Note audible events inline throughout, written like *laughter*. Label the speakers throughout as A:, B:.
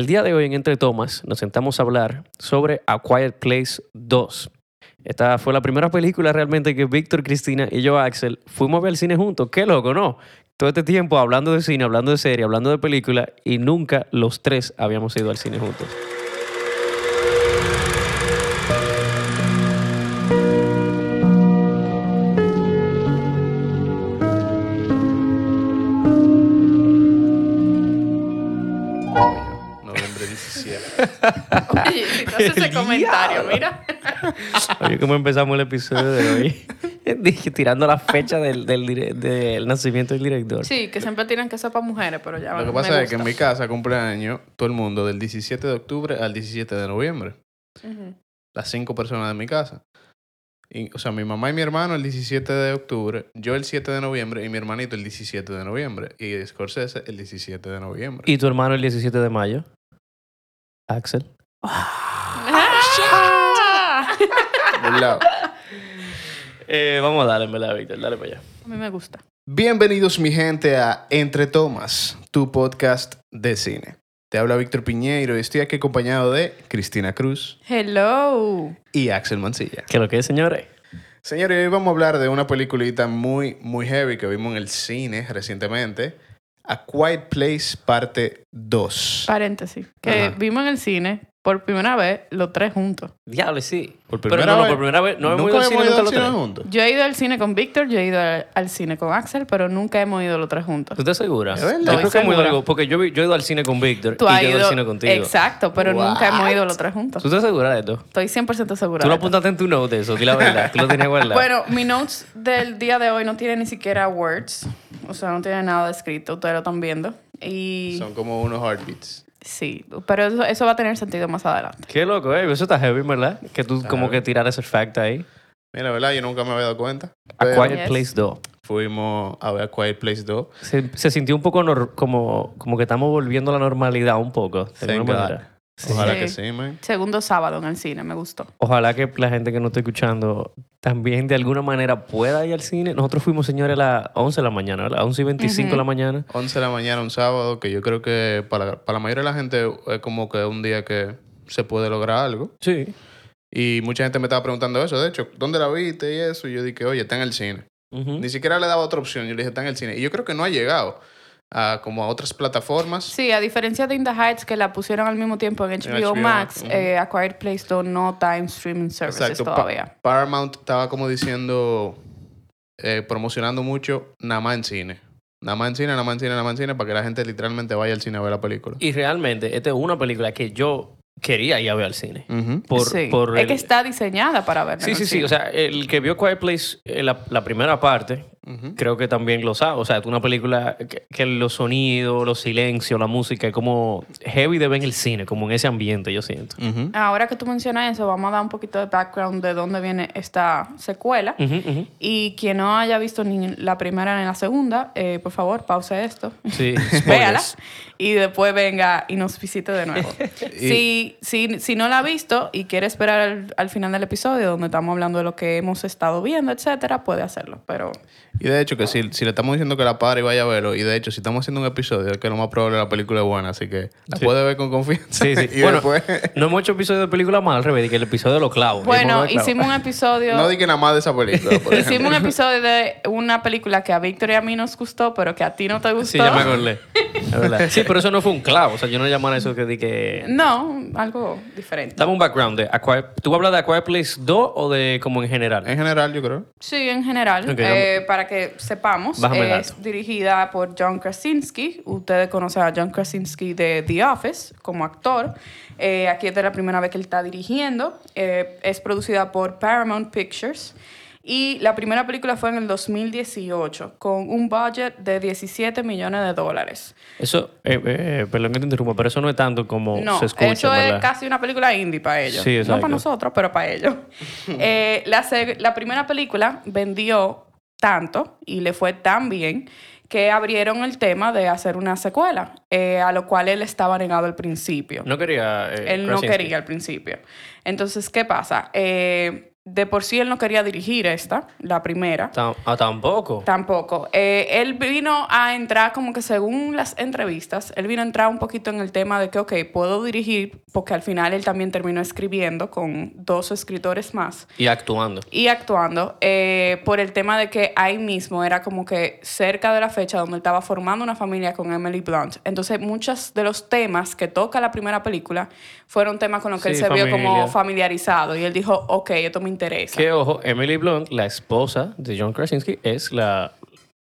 A: El día de hoy en Entre Tomas nos sentamos a hablar sobre A Quiet Place 2. Esta fue la primera película realmente que Víctor, Cristina y yo, Axel, fuimos a ver al cine juntos. Qué loco, ¿no? Todo este tiempo hablando de cine, hablando de serie, hablando de película y nunca los tres habíamos ido al cine juntos.
B: Oye, *laughs* si tú haces ese
A: El
B: comentario, mira.
A: Oye, ¿cómo empezamos el episodio de hoy? *laughs* Dije, tirando la fecha del, del dire- del nacimiento del director.
B: Sí, que siempre tienen que ser para mujeres, pero ya
C: Lo que
B: me
C: pasa es que en
B: gusta.
C: mi casa cumpleaños todo el mundo del 17 de octubre al 17 de noviembre.
B: Ujú.
C: Las cinco personas de mi casa. Y, o sea, mi mamá y mi hermano el 17 de octubre, yo el 7 de noviembre y mi hermanito el 17 de noviembre. Y Scorsese el 17 de noviembre.
A: ¿Y tu hermano el 17 de mayo? Axel.
B: ¡Ah!
A: Eh, vamos a darle, en verdad, Víctor. Dale para allá.
B: A mí me gusta.
C: Bienvenidos mi gente a Entre Tomas, tu podcast de cine. Te habla Víctor Piñeiro y estoy aquí acompañado de Cristina Cruz
B: Hello.
C: y Axel Mancilla.
A: ¿Qué es lo que es, señores?
C: Señores, hoy vamos a hablar de una peliculita muy, muy heavy que vimos en el cine recientemente. A Quiet Place parte 2.
B: Paréntesis. Que
C: Ajá.
B: vimos en el cine por primera vez los tres juntos.
A: Diablo, sí.
C: Por
A: Pero
C: primera
A: no, no,
C: vez.
A: por primera vez. No hemos
C: Nunca
A: ido al cine nunca los
C: cine
A: tres.
C: juntos.
B: Yo he ido al cine con Víctor, yo he ido al, al cine con Axel, pero nunca hemos ido los tres juntos.
A: ¿Tú estás segura?
C: ¿Es verdad?
A: Yo creo que
B: Estoy
A: hemos ido
B: segura.
A: algo. Porque yo, vi- yo he ido al cine con Víctor
B: Tú
A: y
B: has
A: yo he ido
B: ido.
A: al cine contigo.
B: Exacto, pero nunca hemos ido los tres juntos.
A: ¿Tú estás segura de esto?
B: Estoy 100% segura.
A: Tú lo
B: de
A: apuntaste en tu note eso, di la verdad. Tú lo tenías guardado.
B: Bueno, mi notes del día de hoy no tiene ni siquiera words. O sea, no tiene nada escrito. Ustedes lo están viendo. Y
C: Son como unos heartbeats.
B: Sí, pero eso, eso va a tener sentido más adelante.
A: Qué loco, eh. Eso está heavy, ¿verdad? Que tú
C: Está
A: como
C: heavy.
A: que tirar ese fact ahí.
C: Mira, ¿verdad? Yo nunca me había dado cuenta.
A: A
C: Pero
A: Quiet
B: Yes.
A: Place 2.
C: fuimos a ver A Quiet Place 2.
A: Se, se sintió un poco nor- como, como que estamos volviendo a la normalidad un poco. De
C: Thank
A: alguna
C: God.
A: manera.
C: Ojalá
B: Sí.
C: que sí, man.
B: Segundo sábado en el cine, me gustó.
A: Ojalá que la gente que nos esté escuchando también de alguna manera pueda ir al cine. Nosotros fuimos, señores, a las 11 de la mañana, ¿verdad? 11 y 25 de la mañana.
C: 11 de la mañana, un sábado, que yo creo que para, la- para la mayoría de la gente es como que un día que se puede lograr algo.
A: Sí.
C: Y mucha gente me estaba preguntando eso. De hecho, ¿dónde la viste y eso? Y yo dije, oye, está en el cine. Ni siquiera le daba otra opción. Yo le dije, está en el cine. Y yo creo que no ha llegado a como a otras plataformas.
B: Sí, a diferencia de In the Heights, que la pusieron al mismo tiempo en HBO,
C: HBO,
B: Max,
C: ujú.
B: eh, Acquired Place 2 no está en streaming services todavía.
C: Paramount estaba como diciendo, eh, promocionando mucho nada más en cine. Nada más en cine, nada más en cine, nada más en cine, para que la gente literalmente vaya al cine a ver la película.
A: Y realmente, esta es una película que yo quería ir a ver al cine. Por,
B: sí.
A: por
B: es que está diseñada para verla
A: Sí, sí,
B: el
A: sí.
B: cine.
A: O sea, el que vio Quiet Place, eh, la, la primera parte, Creo que también lo sabe. O sea, es una película que, que los sonidos, los silencios, la música, es como heavy de ver en el cine, como en ese ambiente, yo siento.
B: Ahora que tú mencionas eso, vamos a dar un poquito de background de dónde viene esta secuela. Y quien no haya visto ni la primera ni la segunda, eh, por favor, pause esto.
A: Sí, *laughs*
B: Véala y después venga y nos visite de nuevo. *laughs* si, si, si no la ha visto y quiere esperar al, al final del episodio donde estamos hablando de lo que hemos estado viendo, etcétera, puede hacerlo. Pero
C: Y de hecho, que si, si le estamos diciendo que la pare y vaya a verlo, y de hecho, si estamos haciendo un episodio, es que lo más probable la película es buena, así que la
A: Sí.
C: puede ver con confianza.
A: Sí, sí. *laughs*
C: y
A: bueno,
C: después,
A: no hemos hecho episodio de película mal, al revés, de que el episodio de los clavos.
B: bueno, hicimos un episodio.
C: no di que nada más de esa película. por *laughs*
B: Hicimos un episodio de una película que a Víctor y a mí nos gustó, pero que a ti no te gustó.
A: Sí, ya me acordé. Sí, pero eso no fue un clavo. O sea, yo no llamara eso que di que...
B: No, algo diferente.
A: Dame un background de A Quiet- ¿Tú hablas de A Quiet Place 2 o de como en general?
C: En general, yo creo.
B: Sí, en general,
A: Ok,
B: eh, para que sepamos,
A: Bájame
B: es dirigida por John Krasinski. Ustedes conocen a John Krasinski de The Office como actor. Eh, aquí es la primera vez que él está dirigiendo. Eh, es producida por Paramount Pictures. Y la primera película fue en el 2018, con un budget de 17 millones de dólares.
A: Eso, eh, eh, perdón que te interrumpa, pero eso no es tanto como
B: No,
A: se escucha,
B: eso
A: ¿verdad?
B: es casi una película indie para ellos.
A: Sí,
B: no para nosotros, pero para ellos. *laughs* Eh, la, la primera película vendió tanto y le fue tan bien que abrieron el tema de hacer una secuela, eh, a lo cual él estaba negado al principio.
A: No quería... eh,
B: él no quería al principio. Entonces, ¿qué pasa? Eh, de por sí él no quería dirigir esta, la primera.
A: Tam- ah, tampoco.
B: Tampoco. Eh, él vino a entrar como que según las entrevistas, él vino a entrar un poquito en el tema de que, ok, puedo dirigir, porque al final él también terminó escribiendo con dos escritores más
A: Y actuando.
B: y actuando eh, por el tema de que ahí mismo era como que cerca de la fecha donde él estaba formando una familia con Emily Blunt. Entonces, muchos de los temas que toca la primera película fueron temas con los que
A: Sí,
B: él se vio como familiarizado y él dijo, ok, esto me interesa.
A: Que ojo, Emily Blunt, la esposa de John Krasinski, es la.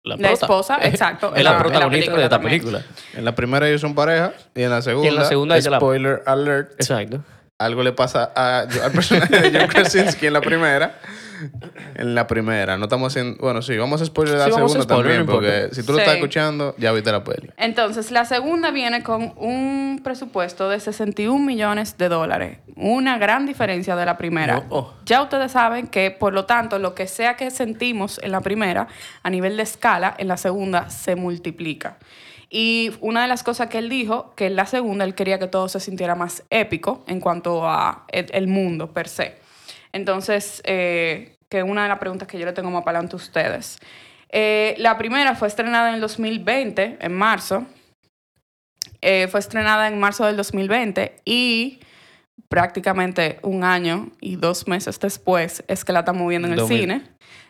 A: La,
B: esposa, *laughs* exacto,
A: Es la
B: en la- en la
A: protagonista de esta
B: también.
A: película.
C: En la primera ellos son pareja y en la segunda,
A: segunda ella la-
C: spoiler alert,
A: Exacto.
C: Algo le pasa a, al personaje de John *laughs* Krasinski en la primera. En la primera, no estamos haciendo... Bueno, sí, vamos a spoiler la
A: Sí,
C: segunda
A: spoiler,
C: también,
A: no
C: porque si tú lo
B: Sí.
C: estás escuchando, ya viste la peli.
B: Entonces, la segunda viene con un presupuesto de 61 millones de dólares. Una gran diferencia de la primera.
A: Oh, oh.
B: Ya ustedes saben que, por lo tanto, lo que sea que sentimos en la primera, a nivel de escala, en la segunda se multiplica. Y una de las cosas que él dijo, que en la segunda él quería que todo se sintiera más épico en cuanto a el, mundo per se. Entonces, eh, que una de las preguntas que yo le tengo más para adelante a ustedes. Eh, la primera fue estrenada en el 2020, en marzo. Eh, fue estrenada en marzo del 2020 y prácticamente un año y dos meses después es que la estamos viendo en el
A: 2000.
B: cine.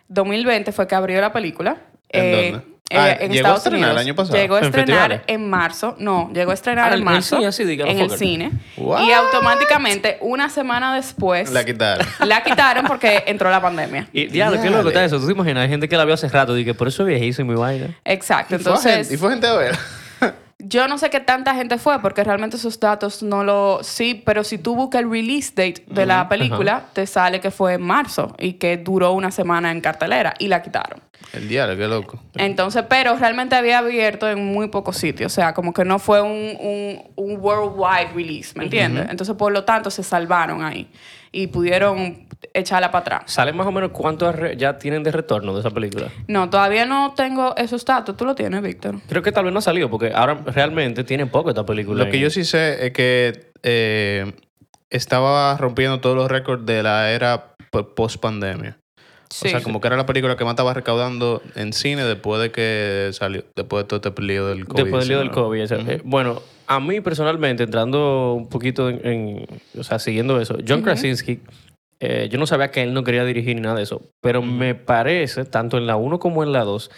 B: 2020 fue que abrió la película.
C: ¿En
B: eh,
C: dónde?
B: Eh,
C: Ah,
B: en
C: llegó a estrenar el
B: Unidos.
C: año pasado.
B: Llegó a
A: ¿En
B: estrenar
A: festivales?
B: en marzo. No, llegó a estrenar
A: Ah,
B: en
A: en el
B: marzo.
A: cine, dígalo,
B: en el cine.
C: What?
B: Y automáticamente, una semana después,
C: La quitaron.
B: la quitaron porque entró la pandemia.
A: Y diablo, qué
C: Dale.
A: loco está eso. ¿Tú te imaginas? Hay gente que la vio hace rato y que por eso es viejísimo y vaina.
B: Exacto.
C: Y fue
B: Entonces,
C: gente- y fue gente a ver.
B: Yo no sé qué tanta gente fue porque realmente esos datos no lo... Sí, pero si tú buscas el release date de la película, te sale que fue en marzo y que duró una semana en cartelera y la quitaron.
C: El diablo, qué loco.
B: Entonces, pero realmente había abierto en muy pocos sitios. O sea, como que no fue un, un, un worldwide release, ¿me entiendes? Entonces, por lo tanto, se salvaron ahí y pudieron echarla para atrás.
A: ¿Sale más o menos cuánto ya tienen de retorno de esa película?
B: No, todavía no tengo esos datos. ¿Tú lo tienes, Víctor?
A: Creo que tal vez no ha salido porque ahora realmente tiene poco esta película.
C: Lo que yo sí sé es que eh, estaba rompiendo todos los récords de la era post pandemia.
B: Sí.
C: o sea, como que era la película que más estaba recaudando en cine después de que salió, después de todo este lío del COVID.
A: Después del lío del. COVID. eh, Bueno, a mí personalmente, entrando un poquito en, en- o sea, siguiendo eso, John Krasinski, eh, yo no sabía que él no quería dirigir ni nada de eso, pero me parece, tanto en la 1 como en la 2,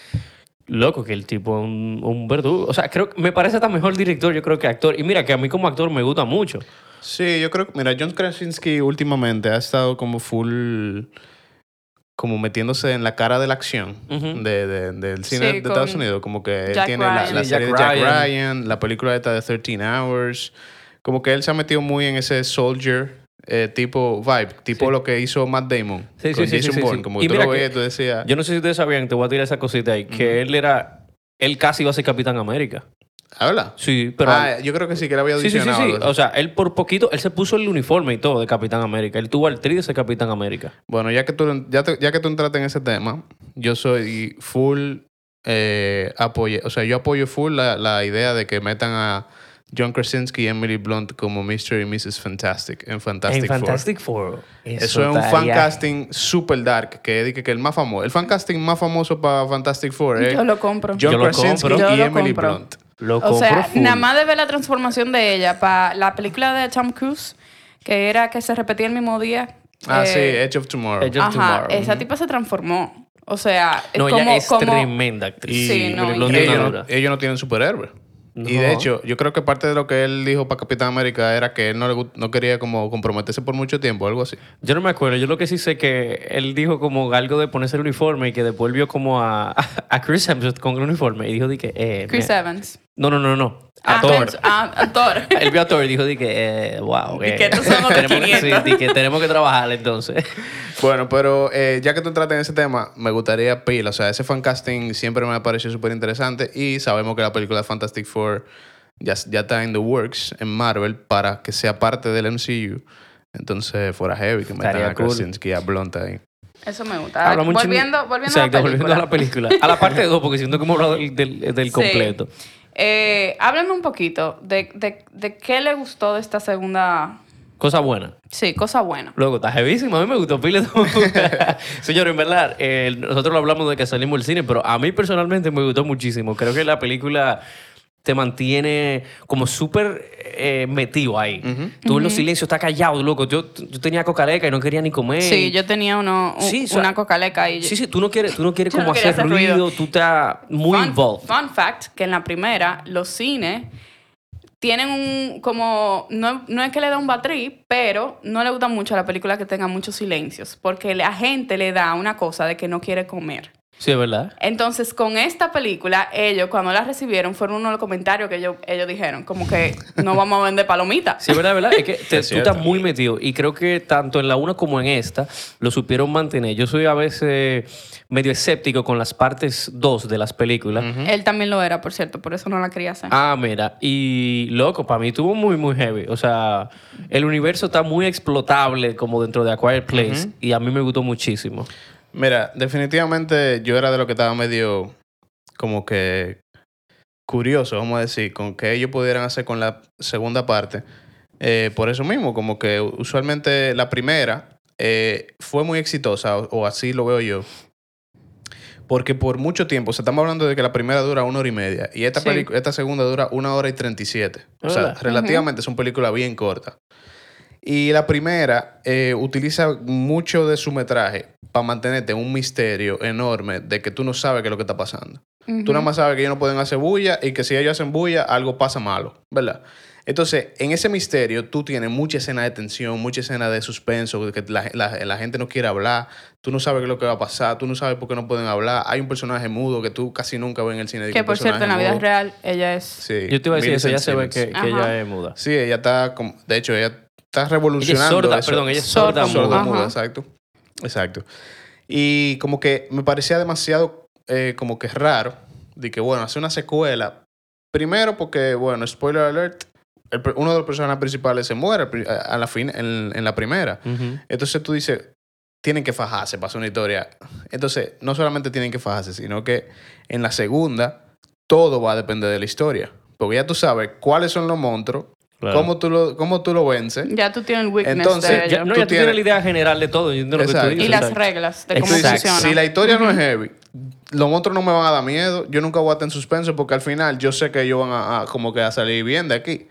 A: loco que el tipo es un, un verdugo. O sea, creo que me parece hasta mejor director, yo creo que actor. Y mira que a mí como actor me gusta mucho.
C: Sí, yo creo que, mira, John Krasinski últimamente ha estado como full, como metiéndose en la cara de la acción de, de- del cine
B: Sí,
C: de Estados Unidos. Como que él tiene la,
B: Ryan.
C: la
A: Sí,
C: serie
A: Jack
C: de Jack
A: Ryan.
C: Ryan, la película esta de 13 Hours. Como que él se ha metido muy en ese soldier eh, tipo vibe, tipo
A: Sí.
C: lo que hizo Matt Damon
A: Sí,
C: con
A: sí, sí,
C: Jason
A: sí, sí,
C: Bourne. Como
A: Y
C: tú lo tú decías...
A: Yo no sé si ustedes sabían, te voy a tirar esa cosita ahí, que él era, él casi iba a ser Capitán América.
C: ¿Habla?
A: Sí, pero...
C: ah, yo creo que sí, que él había
A: Sí, sí, sí, sí. O sea, él por poquito, él se puso el uniforme y todo de Capitán América. Él tuvo al tri de ser Capitán América.
C: Bueno, ya que tú, ya, te- ya que tú entraste en ese tema, yo soy full eh, apoye, o sea, yo apoyo full la, la idea de que metan a John Krasinski y Emily Blunt como Mr. y Mrs. Fantastic en Fantastic
A: en
C: Four.
A: Fantastic Four.
C: Eso, es un fan casting super dark, que es que, el más famoso, el fan casting más famoso para Fantastic Four es
B: Yo lo compro.
C: John
A: Yo lo
C: Krasinski
A: compro.
C: Y
B: lo
C: Emily
B: compro.
C: Blunt.
A: Lo
B: O
A: compro
B: sea,
A: full.
B: nada más de ver la transformación de ella para la película de Tom Cruise, que era que se repetía el mismo día.
C: Ah,
B: eh,
C: sí, Edge of Tomorrow.
A: Edge of
B: Ajá,
A: Tomorrow.
B: esa tipa se transformó. O sea,
A: No,
B: como,
A: ella es
B: como-
A: tremenda actriz.
B: Sí, no,
C: ellos, no, ellos no tienen superhéroes. Y de hecho, yo creo que parte de lo que él dijo para Capitán América era que él no, le, no quería como comprometerse por mucho tiempo, algo así.
A: Yo no me acuerdo. Yo lo que sí sé que él dijo como algo de ponerse el uniforme y que después vio como a, *laughs* a Chris Hemsworth con el uniforme y dijo de que... Eh,
B: Chris
A: me-
B: Evans.
A: No, no, no, no. A
B: Ah,
A: Thor.
B: Ah, a Thor. *laughs*
A: Él vio a Thor y dijo de que, eh, wow.
B: Di que otros
A: tenemos, que- sí,
B: 500.
A: di que tenemos que trabajar entonces. *laughs*
C: Bueno, pero eh, ya que tú entraste en ese tema, me gustaría pila. O sea, ese fan casting siempre me ha parecido súper interesante y sabemos que la película de Fantastic Four ya, ya está en the works en Marvel para que sea parte del MCU. Entonces fuera heavy que metan a
A: cool.
C: Krasinski y a Blunt ahí.
B: Eso me gusta.
A: Hablamos
B: volviendo volviendo, a la película.
A: volviendo a la película. A la parte 2, porque siento que hemos hablado del, del, del
B: Sí.
A: completo.
B: Eh, háblame un poquito de, de, de qué le gustó de esta segunda
A: Cosa buena.
B: Sí, cosa buena.
A: Luego, está heavísimo. A mí me gustó pile. *laughs* Señor, en verdad, eh, nosotros lo hablamos de que salimos del cine, pero a mí personalmente me gustó muchísimo. Creo que la película te mantiene como súper eh, metido ahí. Tú en los silencios estás callado, loco. Yo, yo tenía cocaleca y no quería ni comer.
B: Sí, yo tenía uno, un-
A: Sí, o sea,
B: una cocaleca y...
A: Sí, sí, tú no quieres, tú no quieres
B: no
A: como hacer
B: hacer
A: ruido,
B: ruido.
A: tú estás muy
B: fun,
A: involved.
B: Fun fact, que en la primera, los cines tienen un, como, no, no es que le da un batrí, pero no le gusta mucho a la película que tenga muchos silencios, porque la gente le da una cosa de que no quiere comer.
A: Sí, es verdad.
B: Entonces, con esta película, ellos, cuando la recibieron, fueron uno de los comentarios que ellos, ellos dijeron, como que no *laughs* vamos a vender palomitas.
A: Sí, es verdad, es verdad. Es que *laughs* te-
C: Es
A: tú estás muy metido. Y creo que tanto en la una como en esta lo supieron mantener. Yo soy a veces medio escéptico con las partes dos de las películas.
B: Él también lo era, por cierto, por eso no la quería hacer.
A: Ah, mira. Y loco, para mí estuvo muy, muy heavy. O sea, el universo está muy explotable como dentro de A Quiet Place. Y a mí me gustó muchísimo.
C: Mira, definitivamente yo era de lo que estaba medio como que curioso, vamos a decir, con que ellos pudieran hacer con la segunda parte. Eh, por eso mismo, como que usualmente la primera eh, fue muy exitosa, o, o así lo veo yo. Porque por mucho tiempo, o sea, estamos hablando de que la primera dura una hora y media y esta,
B: Sí.
C: esta segunda dura una hora y treinta y siete. O sea, relativamente son películas bien cortas. Y la primera eh, utiliza mucho de su metraje para mantenerte en un misterio enorme de que tú no sabes qué es lo que está pasando. Tú nada más sabes que ellos no pueden hacer bulla y que si ellos hacen bulla, algo pasa malo, ¿verdad? Entonces, en ese misterio, tú tienes mucha escena de tensión, mucha escena de suspenso, de que la, la- la gente no quiere hablar, tú no sabes qué es lo que va a pasar, tú no sabes por qué no pueden hablar. Hay un personaje mudo que tú casi nunca ves en el cine. de
B: que
C: un
B: por cierto, en la vida real, ella es...
C: Sí,
A: Yo te iba a decir eso, ya se ve que, que ella es muda.
C: Sí, ella está, como- de hecho, ella está
A: Ella es
C: revolucionando
A: sorda,
C: eso.
A: perdón, ella es
B: Sorda
A: sorda,
B: muda.
C: Exacto. Exacto. Y como que me parecía demasiado eh, como que raro de que, bueno, hacer una secuela. Primero porque, bueno, spoiler alert, el uno de los personajes principales se muere a a la fin, en, en la primera. Entonces tú dices, tienen que fajarse para hacer una historia. Entonces, no solamente tienen que fajarse, sino que en la segunda todo va a depender de la historia. Porque ya tú sabes cuáles son los monstruos,
A: Claro.
C: cómo, tú lo, cómo tú lo vences.
B: Ya tú tienes el weakness
C: Entonces,
B: de
A: Ya, no,
C: Tú
A: ya tú tienes
C: tienes-
A: la idea general de todo. Yo entiendo lo que tú
C: Exacto.
A: dices.
B: y las
A: exacto.
B: reglas de cómo
C: dices,
B: funciona.
C: si la historia no es heavy, los monstruos no me van a dar miedo, yo nunca voy a estar en suspenso porque al final yo sé que ellos van a, a como que a salir bien de aquí.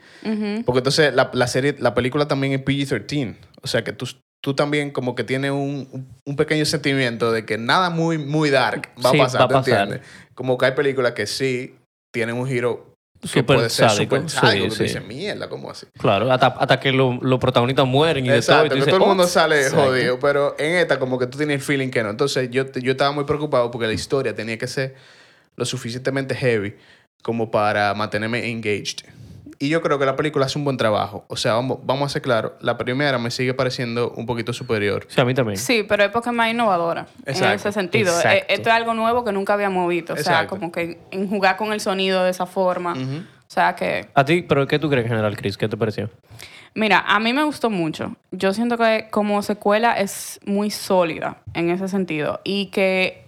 C: Porque entonces la, la serie, la película también es PG-13. O sea que tú, tú también como que tienes un, un pequeño sentimiento de que nada muy, muy dark va
A: Sí,
C: a pasar,
A: va a
C: ¿te
A: pasar.
C: entiendes? Como que hay películas que sí tienen un giro que puede ser súper sádico.
A: sí, sí.
C: dices, mierda, ¿cómo así?
A: Claro, hasta, hasta que lo- los protagonistas mueren y de todo. y
C: Exacto, que todo el mundo
A: "Oh".
C: sale
A: Exacto.
C: jodido, pero en esta como que tú tienes el feeling que no. Entonces yo, yo estaba muy preocupado porque la historia tenía que ser lo suficientemente heavy como para mantenerme engaged. Y yo creo que la película hace un buen trabajo. O sea, vamos, vamos a ser claros, la primera me sigue pareciendo un poquito superior.
A: Sí, a mí también.
B: Sí, pero es porque es más innovadora en
C: Exacto,
B: ese sentido.
A: exacto.
B: Eh, Esto es algo nuevo que nunca habíamos visto. O sea,
C: Exacto.
B: como que en jugar con el sonido de esa forma.
C: Ujú.
B: O sea, que
A: ¿A ti, pero qué tú crees, General Chris? ¿Qué te pareció?
B: Mira, a mí me gustó mucho. Yo siento que como secuela es muy sólida en ese sentido. Y que,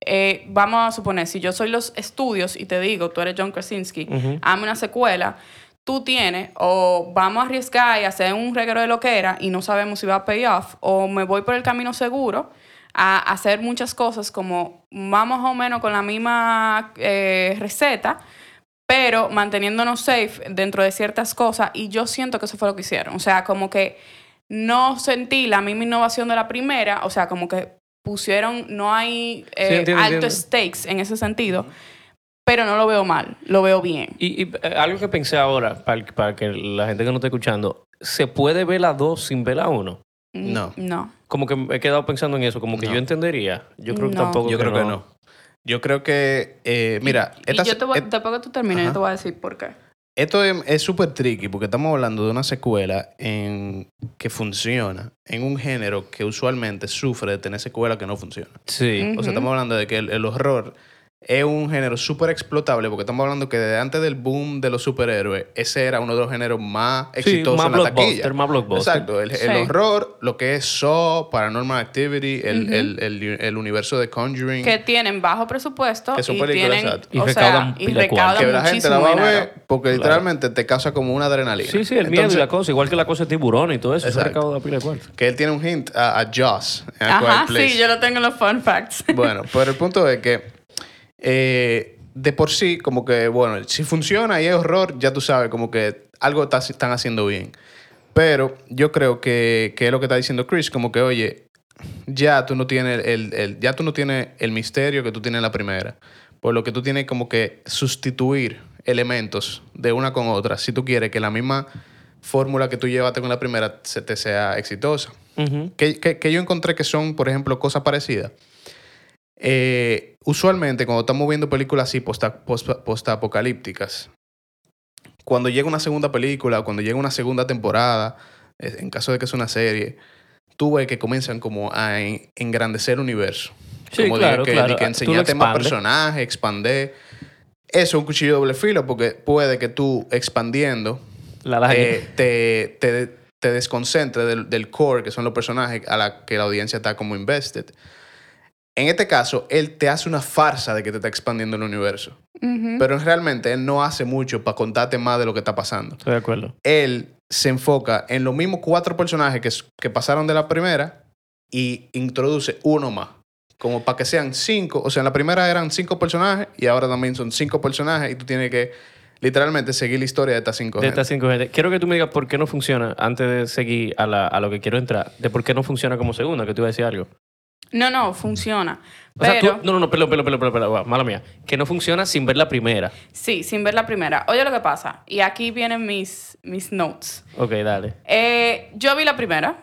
B: eh, vamos a suponer, si yo soy los estudios y te digo, tú eres John Krasinski,
A: Ujú.
B: hazme una secuela, tú tienes, o vamos a arriesgar y hacer un reguero de lo que era y no sabemos si va a pay off, o me voy por el camino seguro a hacer muchas cosas como vamos más o menos con la misma eh, receta, pero manteniéndonos safe dentro de ciertas cosas y yo siento que eso fue lo que hicieron. O sea, como que no sentí la misma innovación de la primera, o sea, como que pusieron, no hay eh,
A: entiendo,
B: alto
A: entiendo.
B: stakes en ese sentido, pero no lo veo mal, lo veo bien.
A: Y, y, eh, algo que pensé ahora, para, para que la gente que no esté escuchando, ¿se puede ver la 2 sin ver la 1?
C: No.
B: No.
A: Como que me he quedado pensando en eso, como que
C: No.
A: yo entendería. Yo creo que tampoco.
C: Yo creo que no. Yo creo que, eh, mira,
B: Y
C: esta-
B: yo te voy-
C: et-
B: que tú termines,
C: Ajá.
B: yo te voy a decir por qué.
C: Esto es es súper tricky porque estamos hablando de una secuela en, que funciona en un género que usualmente sufre de tener secuelas que no funcionan.
A: Sí.
B: Mm.
C: O sea, estamos hablando de que el, el horror es un género súper explotable porque estamos hablando que desde antes del boom de los superhéroes, ese era uno de los géneros más
A: Sí,
C: exitosos
A: más
C: en la taquilla.
A: blockbuster, más blockbuster.
C: Exacto, el, horror, lo que es Saw, Paranormal Activity, el, el, el, el universo de Conjuring.
B: Que tienen bajo presupuesto
C: Que son
B: y
C: películas,
B: tienen,
C: exacto.
A: Y
B: o sea, y recaudan
C: que la gente la va a
B: muchísimo
C: ver
B: dinero.
C: porque literalmente te causa como una adrenalina.
A: Sí, sí, el miedo y la cosa. Igual que la cosa de tiburón y todo eso. Eso
C: Exacto.
A: recauda pila de cuarto.
C: Que él tiene un hint a, a Joss
B: Ajá, sí, yo lo tengo en los fun facts.
C: Bueno, pero el punto es que eh, de por sí, como que, bueno, si funciona y es horror, ya tú sabes, como que algo está- están haciendo bien. Pero yo creo que, que es lo que está diciendo Chris, como que, oye, ya tú no tienes el, el- ya tú no tienes el misterio que tú tienes en la primera. Por lo que tú tienes como que sustituir elementos de una con otra si tú quieres que la misma fórmula que tú llevaste con la primera se te sea exitosa. Que, que- que yo encontré que son, por ejemplo, cosas parecidas. Eh, usualmente, cuando estamos viendo películas así posta- post- post-apocalípticas, cuando llega una segunda película o cuando llega una segunda temporada, eh, en caso de que es una serie, tú ves que comienzan como a en- engrandecer el universo.
A: Sí,
C: como
A: claro,
C: que,
A: claro.
C: que
A: lo
C: enseñarte más personajes, expander. Eso es un cuchillo de doble filo porque puede que tú expandiendo
A: La
C: eh, te, te, te desconcentre del, del core, que son los personajes a la que la audiencia está como invested. En este caso, él te hace una farsa de que te está expandiendo el universo.
B: Ujú.
C: Pero realmente él no hace mucho para contarte más de lo que está pasando.
A: Estoy de acuerdo.
C: Él se enfoca en los mismos cuatro personajes que, que pasaron de la primera y introduce uno más. Como para que sean cinco. O sea, en la primera eran cinco personajes y ahora también son cinco personajes y tú tienes que literalmente seguir la historia de estas cinco
A: De
C: gente.
A: estas cinco gente. Quiero que tú me digas por qué no funciona, antes de seguir a, la- a lo que quiero entrar, de por qué no funciona como segunda, que te iba a decir algo.
B: No, no, funciona.
A: O sea,
B: Pero,
A: tú, no, no, no, perdón, perdón, perdón, perdón, perdón, mala mía. Que no funciona sin ver la primera.
B: sí, sin ver la primera. Oye lo que pasa. Y aquí vienen mis, mis notes.
A: Ok, dale.
B: Eh, yo vi la primera.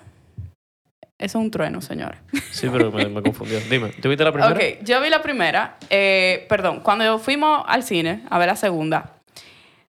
B: Eso es un trueno, señores.
A: Sí, pero me, me confundió. *laughs* Dime, ¿tú viste la primera?
B: Ok, yo vi la primera. eh, perdón, cuando fuimos al cine a ver la segunda,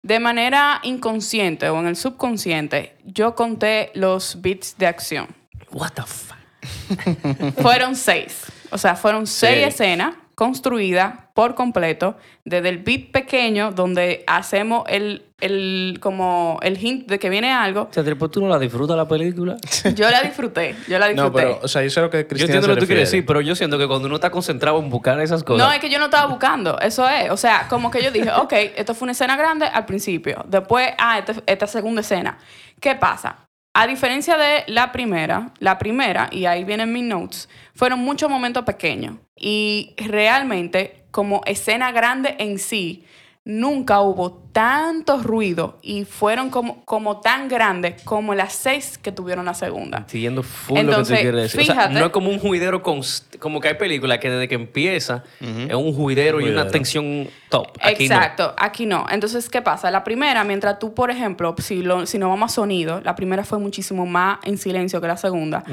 B: de manera inconsciente o en el subconsciente, yo conté los beats de acción.
A: What the fuck? *laughs*
B: Fueron seis. O sea, fueron seis
C: Sí.
B: escenas construidas por completo desde el beat pequeño donde hacemos el, el, como el hint de que viene algo.
A: O sea, después tú no la disfrutas la película. *laughs*
B: Yo la disfruté, yo la disfruté.
C: No, pero, o sea, yo sé lo que
A: Yo
C: Cristina
A: entiendo lo que tú quieres decir, pero yo siento que cuando uno está concentrado en buscar esas cosas.
B: No, es que yo no estaba buscando, eso es. O sea, como que yo dije, ok, esto fue una escena grande al principio. Después, ah, esta, esta segunda escena. ¿Qué pasa? A diferencia de la primera, la primera, y ahí vienen mis notes, fueron muchos momentos pequeños. Y realmente, como escena grande en sí, nunca hubo tanto ruido y fueron como, como tan grandes como las seis que tuvieron la segunda.
A: Siguiendo full
B: Entonces,
A: lo que tú quieres decir. O sea,
B: fíjate-
A: no es como un juidero const- como que hay películas que desde que empieza es un juidero y una tensión top. Aquí no.
B: Exacto, aquí no. Entonces, ¿qué pasa? La primera, mientras tú, por ejemplo, si, lo, si nos vamos a sonido, la primera fue muchísimo más en silencio que la segunda.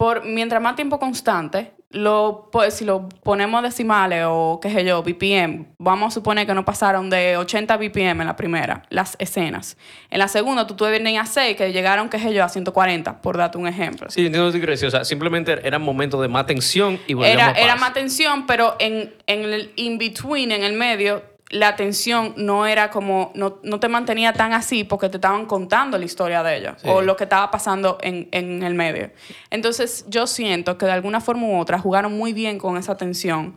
B: Por, mientras más tiempo constante, lo, pues, si lo ponemos decimales o qué sé yo, BPM, vamos a suponer que no pasaron de 80 BPM en la primera, las escenas. En la segunda, tú tuvieras a 6 que llegaron, qué sé yo, a 140, por darte un ejemplo.
A: Sí, entiendo que. O sea, simplemente eran momentos de más tensión y volvíamos
B: Era,
A: a
B: era más tensión, pero en, en el in-between, en el medio, la tensión no era como, no, no te mantenía tan así porque te estaban contando la historia de
A: Sí.
B: o lo que estaba pasando en, en el medio. Entonces yo siento que de alguna forma u otra jugaron muy bien con esa tensión,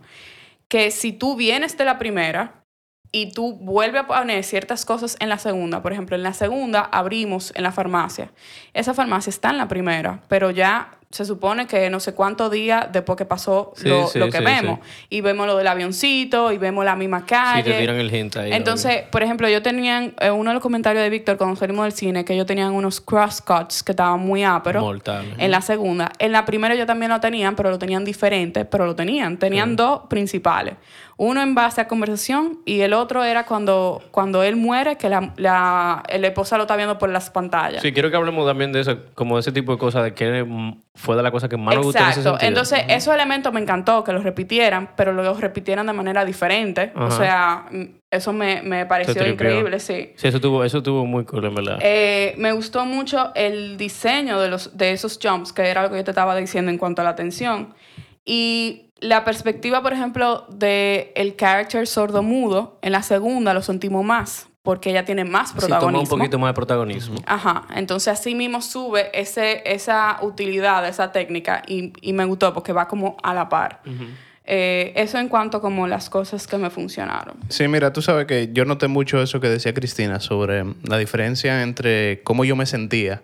B: que si tú vienes de la primera y tú vuelves a poner ciertas cosas en la segunda, por ejemplo, en la segunda abrimos en la farmacia. Esa farmacia está en la primera, pero ya se supone que no sé cuántos días después que pasó
A: Sí,
B: lo,
A: sí,
B: lo que
A: sí,
B: vemos. Y vemos lo del avioncito y vemos la misma
A: Sí,
B: calle.
A: te tiran el hint ahí.
B: Entonces, por ejemplo, yo tenía eh, uno de los comentarios de Víctor cuando salimos del cine que ellos tenían unos crosscuts que estaban muy áperos.
A: Mortal.
B: En la segunda. En la primera ellos también lo tenían, pero lo tenían diferente, pero lo tenían. Tenían dos principales. Uno en base a conversación y el otro era cuando, cuando él muere, que la, la, la esposa lo está viendo por las pantallas.
A: Sí, quiero que hablemos también de eso, como de ese tipo de cosas, de que fue de la cosa que más nos gustó en ese
B: Exacto. Entonces, esos elementos me encantó que los repitieran, pero los repitieran de manera diferente. O sea, mm, eso me, me pareció increíble, sí.
A: Sí, eso tuvo, eso tuvo muy cool, en verdad.
B: Eh, me gustó mucho el diseño de, los, de esos jumps, que era lo que yo te estaba diciendo en cuanto a la tensión. Y la perspectiva, por ejemplo, de el character sordo-mudo, en la segunda lo sentimos más, porque ella tiene más
A: Sí, toma
B: protagonismo.
A: un poquito más de protagonismo.
B: Ajá, entonces así mismo sube ese, esa utilidad, esa técnica, y, y me gustó porque va como a la par. Eh, eso en cuanto como las cosas que me funcionaron.
C: Sí, mira, tú sabes que yo noté mucho eso que decía Cristina sobre la diferencia entre cómo yo me sentía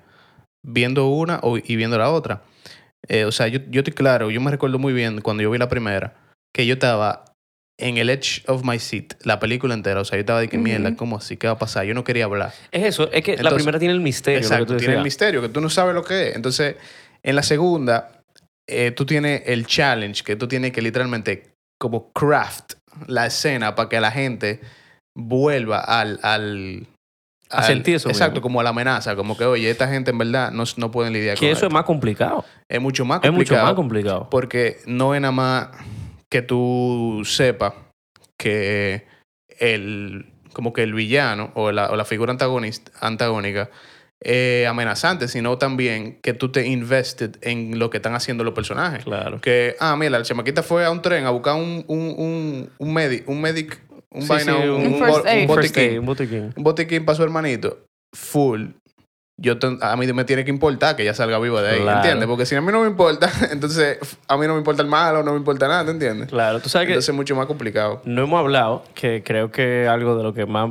C: viendo una o- y viendo la otra. Eh, o sea, yo, yo estoy claro, yo me recuerdo muy bien cuando yo vi la primera, que yo estaba en el edge of my seat, la película entera. O sea, yo estaba de que
B: Ujú.
C: mierda, ¿cómo así? ¿Qué va a pasar? Yo no quería hablar.
A: Es eso, es que la primera tiene el misterio. que
C: Exacto, tiene el misterio, que tú no sabes lo que es. Entonces, en la segunda, eh, tú tienes el challenge, que tú tienes que literalmente como craft la escena para que la gente vuelva al... al
A: A
C: al-
A: sentir eso
C: Exacto,
A: mismo.
C: como a la amenaza, como que, oye, esta gente en verdad no, no pueden lidiar con
A: Que eso
C: esto.
A: es más complicado.
C: Es mucho más
A: Es
C: complicado.
A: mucho más complicado.
C: Porque no es nada más que tú sepas que el, como que el villano o la, o la figura antagonista, antagónica es amenazante, sino también que tú te invested en lo que están haciendo los personajes.
A: Claro.
C: Que, ah, mira, la chamaquita fue a un tren a buscar un, un, un, un medic, un medic, un
A: Sí,
C: vaina,
A: sí,
C: un,
B: Un
C: un botiquín.
A: Un botiquín
C: para su hermanito. Full. Yo a mí me tiene que importar que ella salga viva de ahí,
A: Claro.
C: ¿entiendes? Porque si a mí no me importa, *laughs* entonces a mí no me importa el malo, no me importa nada, ¿te entiendes?
A: Claro, tú sabes que
C: Entonces es mucho más complicado.
A: no hemos hablado, que creo que algo de lo que más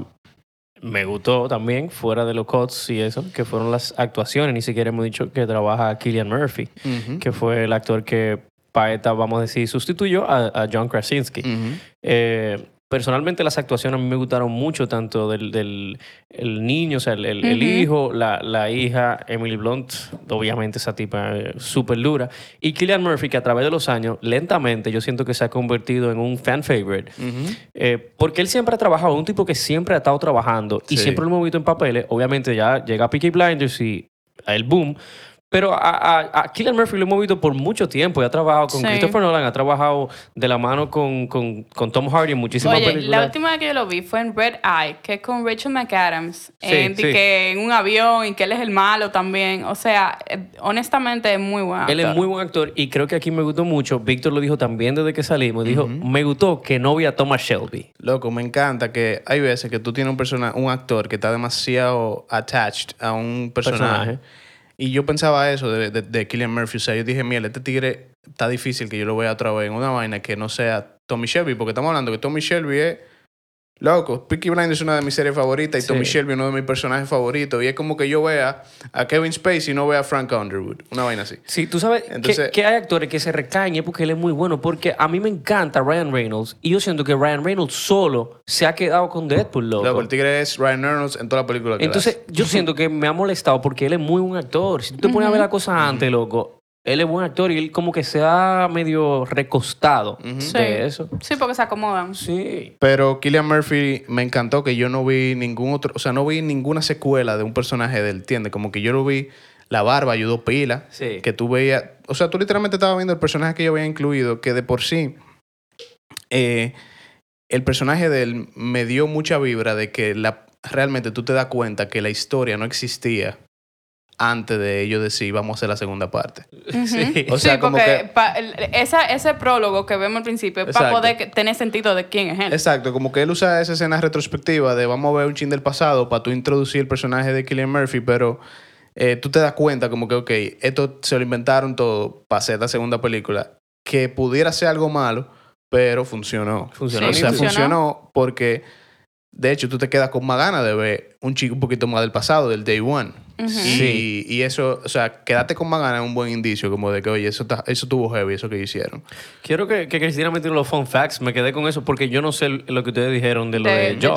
A: me gustó también, fuera de los cuts y eso, que fueron las actuaciones. Ni siquiera hemos dicho que trabaja Killian Murphy, que fue el actor que Paeta, vamos a decir, sustituyó a, a John Krasinski. Eh, personalmente las actuaciones a mí me gustaron mucho, tanto del, del el niño, o sea, el, el- hijo, la, la hija, Emily Blunt, obviamente esa tipa eh, súper dura, y Killian Murphy, que a través de los años, lentamente, yo siento que se ha convertido en un fan favorite. Eh, porque él siempre ha trabajado, un tipo que siempre ha estado trabajando y siempre lo hemos visto en papeles. Obviamente ya llega a Peaky Blinders y el boom. Pero a, a, a Cillian Murphy lo hemos visto por mucho tiempo. y ha trabajado con
B: Sí.
A: Christopher Nolan, ha trabajado de la mano con, con, con Tom Hardy en muchísimas
B: Oye, la
A: películas.
B: última vez que yo lo vi fue en Red Eye, que es con Rachel McAdams.
A: Sí,
B: en,
A: sí.
B: que en un avión y que él es el malo también. O sea, eh, honestamente es muy bueno.
A: Él es muy buen actor y creo que aquí me gustó mucho. Víctor lo dijo también desde que salimos. Dijo, me gustó que no vi a Thomas Shelby.
C: Loco, me encanta que hay veces que tú tienes un, persona, un actor que está demasiado attached a un personaje.
A: Personaje.
C: Y yo pensaba eso de, de, de Killian Murphy. O sea, yo dije, mira, este tigre está difícil que yo lo vea otra vez en una vaina que no sea Tommy Shelby. Porque estamos hablando que Tommy Shelby es... Loco, Peaky Blinders es una de mis series favoritas y
A: Sí.
C: Tommy Shelby es uno de mis personajes favoritos. Y es como que yo vea a Kevin Spacey y no vea a Frank Underwood. Una vaina así.
A: Sí, tú sabes que-
C: Entonces-
A: que, hay actores que se es porque él es muy bueno. Porque a mí me encanta Ryan Reynolds y yo siento que Ryan Reynolds solo se ha quedado con Deadpool, loco.
C: Loco, el tigre es Ryan Reynolds en toda la película que
A: Entonces, yo siento que me ha molestado porque él es muy buen actor. Si tú te pones a ver la cosa antes, loco, él es buen actor y él como que se ha medio recostado
B: Sí.
A: de eso.
B: Sí, porque se acomodan.
A: Sí.
C: Pero Killian Murphy me encantó que yo no vi ningún otro, o sea, no vi ninguna secuela de un personaje de él, ¿entiendes? Como que yo lo vi, la barba ayudó pila,
A: Sí.
C: que tú veías, o sea, tú literalmente estabas viendo el personaje que yo había incluido, que de por sí, eh, el personaje de él me dio mucha vibra de que la, realmente tú te das cuenta que la historia no existía antes de ellos decir vamos a hacer la segunda parte.
A: Sí.
C: O sea,
B: sí,
C: como
B: porque
C: que-
B: pa- esa, ese prólogo que vemos al principio es para poder tener sentido de quién es él.
C: Exacto, como que él usa esa escena retrospectiva de vamos a ver un chin del pasado para tú introducir el personaje de Killian Murphy, pero eh, tú te das cuenta como que, ok, esto se lo inventaron todo para hacer la segunda película, que pudiera ser algo malo, pero funcionó.
A: Funcionó.
C: O sea,
B: funcionó.
C: funcionó porque, de hecho, tú te quedas con más ganas de ver un chico un poquito más del pasado, del Day One.
A: Sí.
C: y eso, o sea, quedarte con más ganas es un buen indicio, como de que, oye, eso, está- eso tuvo heavy, eso que hicieron.
A: Quiero que, que Cristina me tire los fun facts. Me quedé con eso porque yo no sé lo que ustedes dijeron de lo
B: De-
A: de. Sí,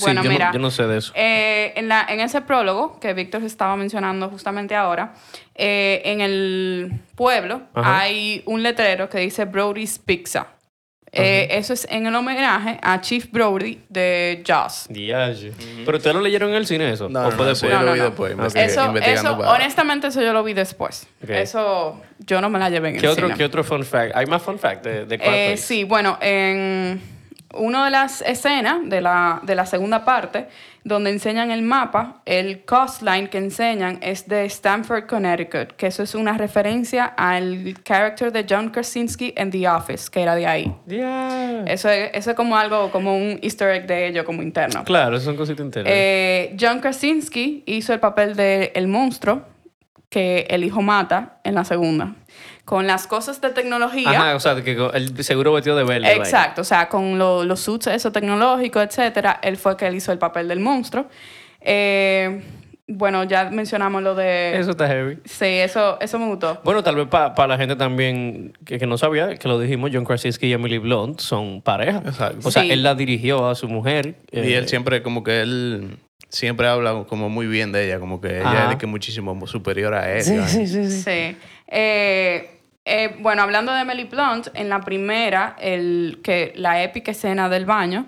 B: Bueno,
A: yo,
B: mira.
A: No, yo no sé de eso.
B: Eh, en, la, en ese prólogo que Víctor estaba mencionando justamente ahora, eh, en el pueblo
A: Ajá.
B: hay un letrero que dice Brody's Pizza. Eh, eso es en el homenaje a Chief Brody de.
A: Diache. Pero ustedes lo leyeron en el cine eso.
C: No,
A: ¿O
C: no,
A: fue
C: no,
A: después?
C: eso yo lo
B: no,
C: vi después,
B: Eso,
C: investigando
B: eso
C: para-
B: honestamente, eso yo lo vi después.
A: Ok.
B: Eso yo no me la llevé en el
A: ¿Qué otro,
B: cine.
A: ¿Qué otro fun fact? ¿Hay más fun fact de, de
B: Eh, sí, bueno, en una de las escenas de la, de la segunda parte, donde enseñan el mapa, el coastline que enseñan es de Stamford, Connecticut, que eso es una referencia al character de John Krasinski en The Office, que era de ahí. Eso es, eso es como algo, como un easter egg de ello, como interno.
A: Claro, son cositas enteras.
B: Eh, John Krasinski hizo el papel de el monstruo que el hijo mata en la segunda. Con las cosas de tecnología.
A: Ajá, o sea, que el seguro vestido de verde. vaya.
B: Exacto, o sea, con lo- los suits eso tecnológicos, etcétera, él fue que él hizo el papel del monstruo. Eh, bueno, ya mencionamos lo de...
A: Eso está heavy.
B: Sí, eso, eso me gustó.
A: Bueno, tal vez para la gente también que, que no sabía, que lo dijimos, John Krasinski y Emily Blunt son pareja.
C: Exacto.
A: O sea,
B: Sí.
A: él la dirigió a su mujer.
C: Y
A: eh,
C: él siempre, como que él siempre habla como muy bien de ella, como que ella
A: Ajá.
C: es de que muchísimo superior a él.
A: Sí, sí, sí. Sí.
B: Eh, eh, bueno, hablando de Emily Blunt, en la primera, el, que la épica escena del baño,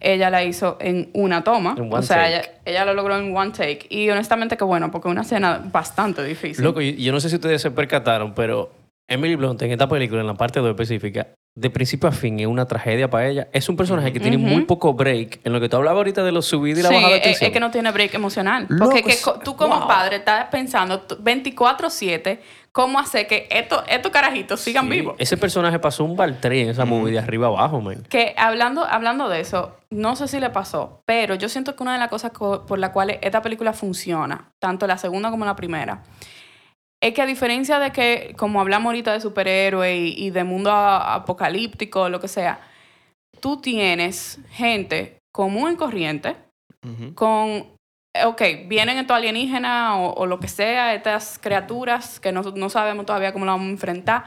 B: ella la hizo en una toma.
A: En
B: o sea,
A: take.
B: ella, ella lo logró en one take. Y honestamente que bueno, porque es una escena bastante difícil.
A: Loco, y- yo no sé si ustedes se percataron, pero Emily Blunt en esta película, en la parte 2 específica, de principio a fin es una tragedia para ella. Es un personaje que tiene muy poco break. En lo que tú hablabas ahorita de los subidos y la
B: Sí,
A: bajada de
B: es,
A: tensión.
B: es que no tiene break emocional. Porque que tú como
A: wow.
B: padre estás pensando t- 24-7 cómo hacer que estos estos carajitos sigan
A: Sí,
B: vivos.
A: Ese personaje pasó un baltrí en esa movie de arriba abajo, man.
B: Que hablando, hablando de eso, no sé si le pasó, pero yo siento que una de las cosas co- por las cuales esta película funciona, tanto la segunda como la primera, es que a diferencia de que, como hablamos ahorita de superhéroes y, y de mundo apocalíptico, lo que sea, tú tienes gente común y corriente con, ok, vienen estos alienígenas o, o lo que sea, estas criaturas que no, no sabemos todavía cómo las vamos a enfrentar,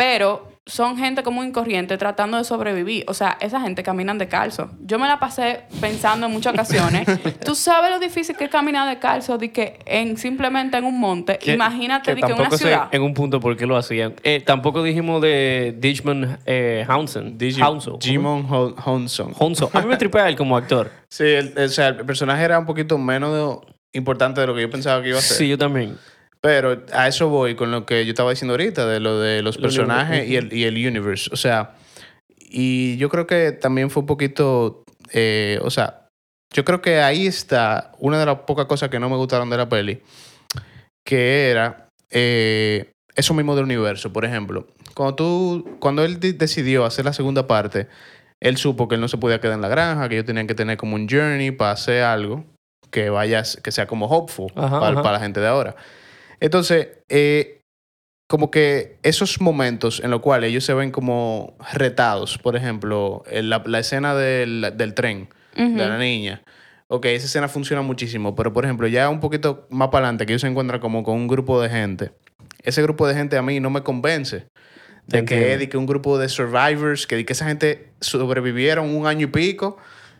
B: pero son gente común y corriente tratando de sobrevivir. O sea, esa gente caminan descalzo. Yo me la pasé pensando en muchas ocasiones. *laughs* Tú sabes lo difícil que es caminar descalzo, de que en, simplemente en un monte.
A: Que-
B: Imagínate de que en una
A: tampoco sé
B: ciudad.
A: en un punto por qué lo hacían. Eh, tampoco dijimos de Digimon eh, Hounson.
C: Digi-
A: Hounson. Honso. A mí me tripea él como actor.
C: Sí, el, el- o sea, el personaje era un poquito menos de- importante de lo que yo pensaba que iba a ser.
A: Sí, yo también.
C: Pero a eso voy con lo que yo estaba diciendo ahorita, de lo de los
A: Lo
C: personajes y el, y el universe. O sea, y yo creo que también fue un poquito, eh, o sea, yo creo que ahí está una de las pocas cosas que no me gustaron de la peli, que era eh, eso mismo del universo. Por ejemplo, cuando tú, cuando él de- decidió hacer la segunda parte, él supo que él no se podía quedar en la granja, que ellos tenían que tener como un journey para hacer algo que vaya, que sea como hopeful
A: Ajá,
C: para,
A: ajá.
C: para la gente de ahora. Entonces, eh, como que esos momentos en los cuales ellos se ven como retados, por ejemplo, la, la escena del, del tren, de la niña. Ok, esa escena funciona muchísimo, pero por ejemplo, ya un poquito más para adelante, que ellos se encuentran como con un grupo de gente. Ese grupo de gente a mí no me convence. De que, de que un grupo de survivors, que, de que esa gente sobrevivieron un año y pico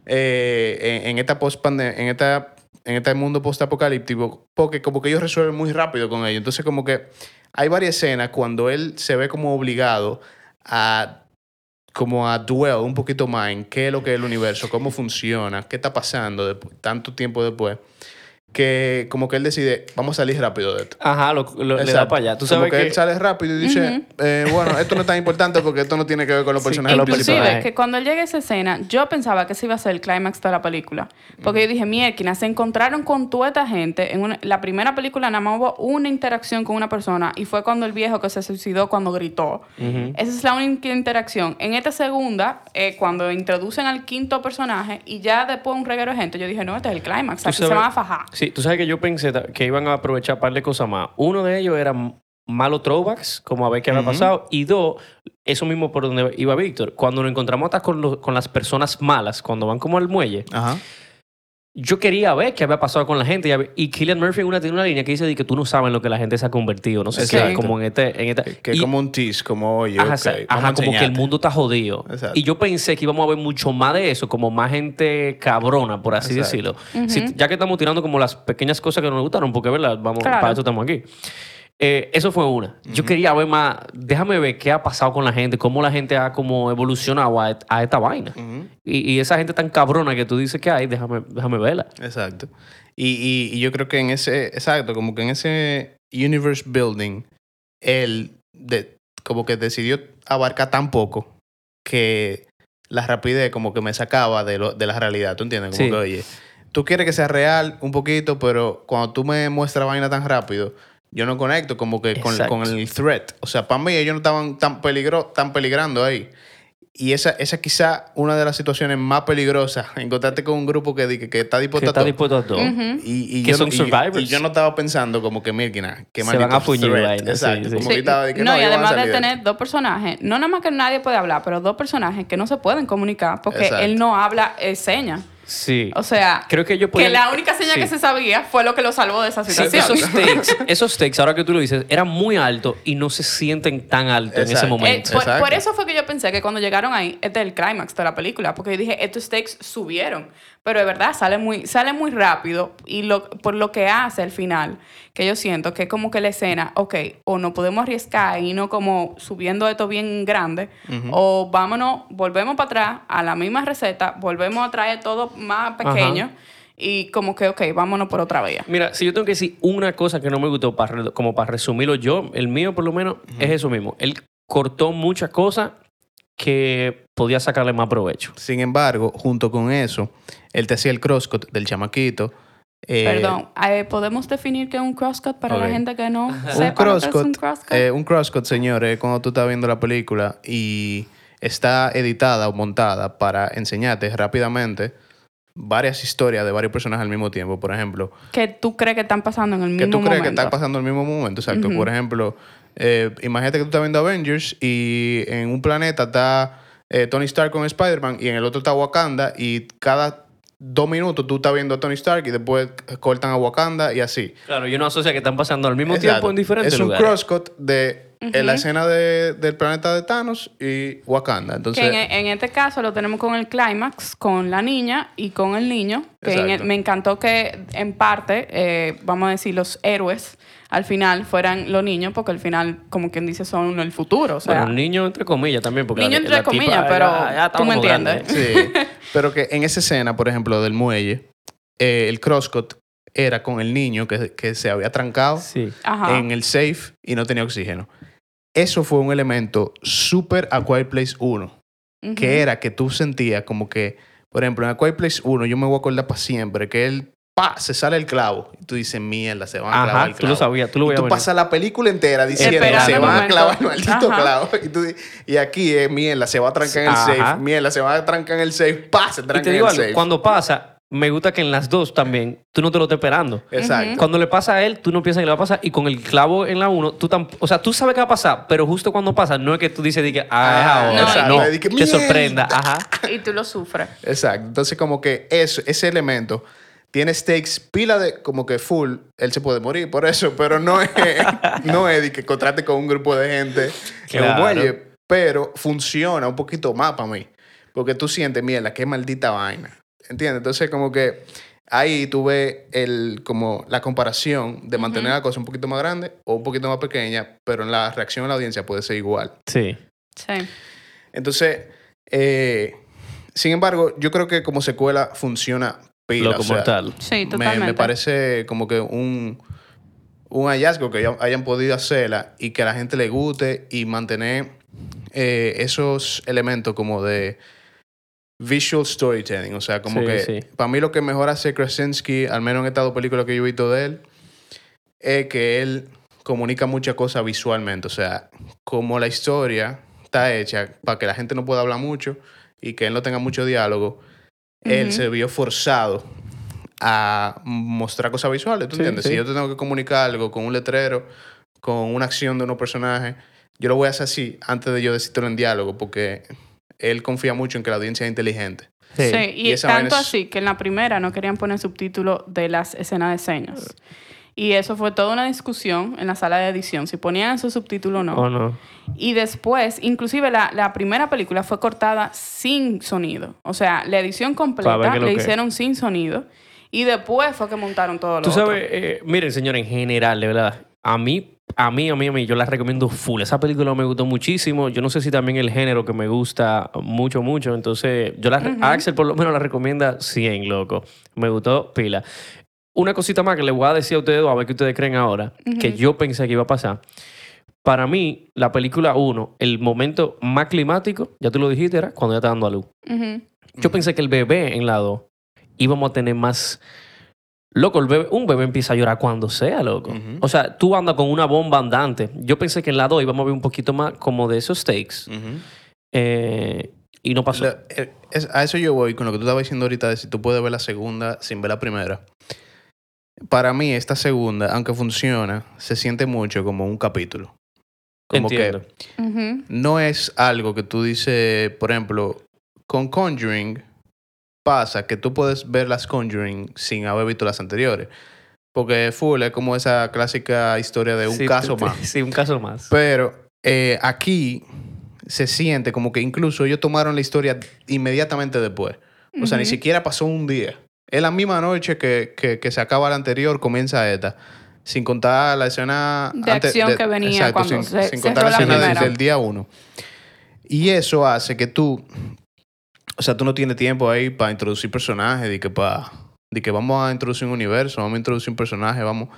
C: eh, en, en esta post en esta en este mundo post-apocalíptico, porque como que ellos resuelven muy rápido con ello. Entonces, como que hay varias escenas cuando él se ve como obligado a como a dwell un poquito más en qué es lo que es el universo, cómo funciona, qué está pasando despu- tanto tiempo después, que como que él decide, vamos a salir rápido de esto.
A: Ajá, lo, lo- le da para allá. Tú
C: como que,
A: que...
C: él sale rápido y dice, eh, bueno, esto no es tan importante porque esto no tiene que ver con los
A: Sí,
C: personajes de la
A: inclusive- personaje.
B: que cuando él llegue a esa escena, yo pensaba que ese iba a ser el clímax de la película. Porque yo dije, mierda, se encontraron con toda esta gente. En una- la primera película nada más hubo una interacción con una persona y fue cuando el viejo que se suicidó cuando gritó. Esa es la única interacción. En esta segunda, eh, cuando introducen al quinto personaje y ya después un reguero de gente, yo dije, no, este es el clímax, aquí se van a fajar.
A: Sí, tú sabes que yo pensé que iban a aprovechar un par de cosas más. Uno de ellos era malos throwbacks, como a ver qué había pasado. Y dos, eso mismo por donde iba Víctor. Cuando nos encontramos hasta con, los- con las personas malas, cuando van como al muelle,
C: Ajá.
A: Yo quería ver qué había pasado con la gente. Y, Killian Murphy una, tiene una línea que dice de que tú no sabes en lo que la gente se ha convertido. No sé qué,
C: Exacto.
A: como en este... En esta,
C: Que es
A: y-
C: como un tease, como, oye,
A: Ajá, como que el mundo está jodido.
C: Exacto.
A: Y yo pensé que íbamos a ver mucho más de eso, como más gente cabrona, por así
C: Exacto.
A: decirlo. Si- ya que estamos tirando como las pequeñas cosas que nos gustaron, porque, ¿verdad? Vamos,
B: Claro.
A: para eso estamos aquí. Eh, eso fue una. Yo quería ver más, déjame ver qué ha pasado con la gente, cómo la gente ha como evolucionado a, a esta vaina. Y, y esa gente tan cabrona que tú dices que hay, déjame, déjame verla.
C: Exacto. Y, y- y yo creo que en ese, exacto, como que en ese universe building, él de, como que decidió abarcar tan poco que la rapidez como que me sacaba de, lo, de la realidad, ¿tú entiendes? Como
A: Sí.
C: que, oye, tú quieres que sea real un poquito, pero cuando tú me muestras vaina tan rápido, yo no conecto como que con, con el threat. O sea, para mí ellos no estaban tan, peligro, tan peligrando ahí. Y esa, esa quizá una de las situaciones más peligrosas, *laughs* encontrarte con un grupo que, que, que está
A: Que
C: dispuesto a
A: está
C: todo.
A: dispuesto a todo.
C: Y, y
A: Que
C: yo,
A: son
C: no- y-
A: survivors.
C: Y, yo no estaba pensando como que, mira, que
A: Se van a sí,
C: Exacto.
A: sí.
C: Como
B: Sí,
C: que estaba de que
B: no, y
C: van a
B: además de tener dos personajes, no nada más que nadie puede hablar, pero dos personajes que no se pueden comunicar porque
C: Exacto.
B: él no habla eh, señas.
A: Sí.
B: O sea,
A: Creo que ellos
B: que la única seña
A: sí.
B: que se sabía fue lo que lo salvó de esa
A: Sí,
B: situación.
A: esos *laughs* stakes, esos stakes, ahora que tú lo dices, eran muy altos y no se sienten tan altos en ese
C: Exacto.
B: Eh,
A: momento.
B: por, eso fue que yo pensé que cuando llegaron ahí, este es el clímax de la película, porque yo dije, estos stakes subieron, pero de verdad sale muy, sale muy rápido y lo, por lo que hace al final, que yo siento que es como que la escena, ok, o no podemos arriesgar y no como subiendo esto bien grande, o vámonos, volvemos para atrás a la misma receta, volvemos a traer todo más pequeño y como que, ok, vámonos por otra vía.
A: Mira, si yo tengo que decir una cosa que no me gustó, para, como para resumirlo yo, el mío por lo menos, es eso mismo. Él cortó muchas cosas que podía sacarle más provecho.
C: Sin embargo, junto con eso, él te hacía el crosscut del chamaquito. eh,
B: Perdón, eh, ¿podemos definir qué es un crosscut para la gente que no
C: Un
B: sepa lo que es
C: crosscut,
B: un crosscut?
C: eh, un crosscut, señores, cuando tú estás viendo la película y está editada o montada para enseñarte rápidamente varias historias de varios personajes al mismo tiempo. Por ejemplo,
B: que tú crees que están pasando en el
C: que
B: mismo
C: tú crees que
B: momento.
C: están pasando al mismo momento. Exacto. Por ejemplo, eh, imagínate que tú estás viendo Avengers y en un planeta está eh, Tony Stark con Spider-Man y en el otro está Wakanda y cada dos minutos tú estás viendo a Tony Stark y después cortan a Wakanda y así.
A: Claro, yo no asocia que están pasando al mismo
C: Exacto.
A: tiempo en diferentes
C: Es un
A: lugares.
C: crosscut de eh, la escena de- del planeta de Thanos y Wakanda. Entonces,
B: que en, en este caso lo tenemos con el clímax, con la niña y con el niño. Que en el- me encantó que en parte, eh, vamos a decir, los héroes al final fueran los niños, porque al final, como quien dice, son el futuro. O sea,
A: bueno, un niño entre comillas también. Porque
B: Niño
A: la-
B: entre
A: la
B: comillas,
A: ya-
B: pero
A: ya
B: tú me entiendes.
A: ¿eh?
C: sí. *laughs* Pero que en esa escena, por ejemplo, del muelle, eh, el crosscut era con el niño que, que se había trancado
A: Sí.
C: En el safe y no tenía oxígeno. Eso fue un elemento súper A Quiet Place 1.
B: Ujú.
C: que era que tú sentías como que, por ejemplo, en A Quiet Place 1, yo me voy a acordar para siempre, que él, pa, se sale el clavo. Y tú dices, mierda, se van a clavar
A: Ajá,
C: el
A: tú
C: clavo.
A: lo sabías, tú lo
C: y
A: veías
C: tú
A: venir.
C: pasas la película entera diciendo,
B: Esperando
C: se
B: el
C: van a clavar el maldito
B: Ajá.
C: clavo. Y, tú y aquí es, mierda, se va a trancar en el
A: Ajá.
C: safe. Mierda, se va a trancar en el safe. Pa, se
A: Y
C: tranca
A: te
C: en
A: digo
C: el
A: algo,
C: safe.
A: cuando pasa, me gusta que en las dos también, tú no te lo estás esperando.
C: Exacto.
A: Cuando le pasa a él, tú no piensas que le va a pasar. Y con el clavo en la 1, tú tam- O sea, tú sabes que va a pasar, pero justo cuando pasa, no es que tú dices, di que, ah,
C: Ah,
A: es ahora.
B: exacto.
A: No,
C: di que,
A: te sorprenda. Ajá.
B: Y tú lo sufres.
C: Exacto. Entonces, como que eso, ese elemento tiene stakes pila de como que full. Él se puede morir por eso, pero no es, *laughs* no es de que contrate con un grupo de gente en un
A: Claro.
C: muelle. Pero funciona un poquito más para mí. Porque tú sientes, mierda, qué maldita vaina. ¿Entiendes? Entonces, como que ahí tú ves el, como la comparación de mantener la cosa un poquito más grande o un poquito más pequeña, pero en la reacción de la audiencia puede ser igual.
A: Sí.
B: Sí.
C: Entonces, eh, sin embargo, yo creo que como secuela funciona pila.
A: Loco
C: o sea,
A: mortal.
B: Sí,
C: me,
B: totalmente.
C: me parece como que un, un hallazgo que hayan- hayan podido hacerla y que a la gente le guste y mantener eh, esos elementos como de visual storytelling. O sea, como
A: Sí,
C: que
A: sí.
C: para mí lo que mejor hace Krasinski, al menos en estas dos películas que yo he visto de él, es que él comunica muchas cosas visualmente. O sea, como la historia está hecha para que la gente no pueda hablar mucho y que él no tenga mucho diálogo, él se vio forzado a mostrar cosas visuales. ¿Tú
A: Sí,
C: entiendes?
A: sí.
C: Si yo te tengo que comunicar algo con un letrero, con una acción de unos personajes, yo lo voy a hacer así antes de yo decírtelo en diálogo porque él confía mucho en que la audiencia es inteligente.
B: Sí,
A: Sí.
B: y,
C: Y
B: tanto
C: es-
B: así que en la primera no querían poner subtítulos de las escenas de señas. Y eso fue toda una discusión en la sala de edición, si ponían esos subtítulos o no.
A: ¿O no?
B: Y después, inclusive la, la primera película fue cortada sin sonido. O sea, la edición completa le
A: que-
B: hicieron sin sonido. Y después fue que montaron todo lo
A: Tú
B: otro.
A: sabes, eh, miren, señor, en general, de verdad, a mí, a mí, a mí, a mí, yo la recomiendo full. Esa película me gustó muchísimo. Yo no sé si también el género que me gusta mucho, mucho. Entonces, yo la, a Axel por lo menos la recomienda 100, loco. Me gustó pila. Una cosita más que le voy a decir a ustedes dos, a ver qué ustedes creen ahora, que yo pensé que iba a pasar. para mí, la película 1, el momento más climático, ya tú lo dijiste, era cuando ya está dando a luz. Yo pensé que el bebé en la 2 íbamos a tener más... Loco, el bebé- un bebé empieza a llorar cuando sea, loco. O sea, tú andas con una bomba andante. Yo pensé que en la 2 íbamos a ver un poquito más como de esos stakes.
C: Ujú.
A: Eh, y no pasó.
C: Lo- eh, es- a eso yo voy con lo que tú estabas diciendo ahorita de si tú puedes ver la segunda sin ver la primera. Para mí, esta segunda, aunque funciona, se siente mucho como un capítulo. Como
A: Entiendo.
C: que no es algo que tú dices, por ejemplo, con Conjuring pasa que tú puedes ver las Conjuring sin haber visto las anteriores. Porque full es como esa clásica historia de un
A: Sí,
C: caso más. *laughs*
A: Sí, un caso más.
C: Pero eh, aquí se siente como que incluso ellos tomaron la historia inmediatamente después. O sea, ni siquiera pasó un día. Es la misma noche que, que, que se acaba la anterior, comienza esta. Sin contar la escena...
B: De acción que venía cuando
C: sin,
B: se-
C: sin contar la
B: la
C: escena desde el día uno. Y eso hace que tú... O sea, tú no tienes tiempo ahí para introducir personajes, de que, para, de que vamos a introducir un universo, vamos a introducir un personaje, vamos...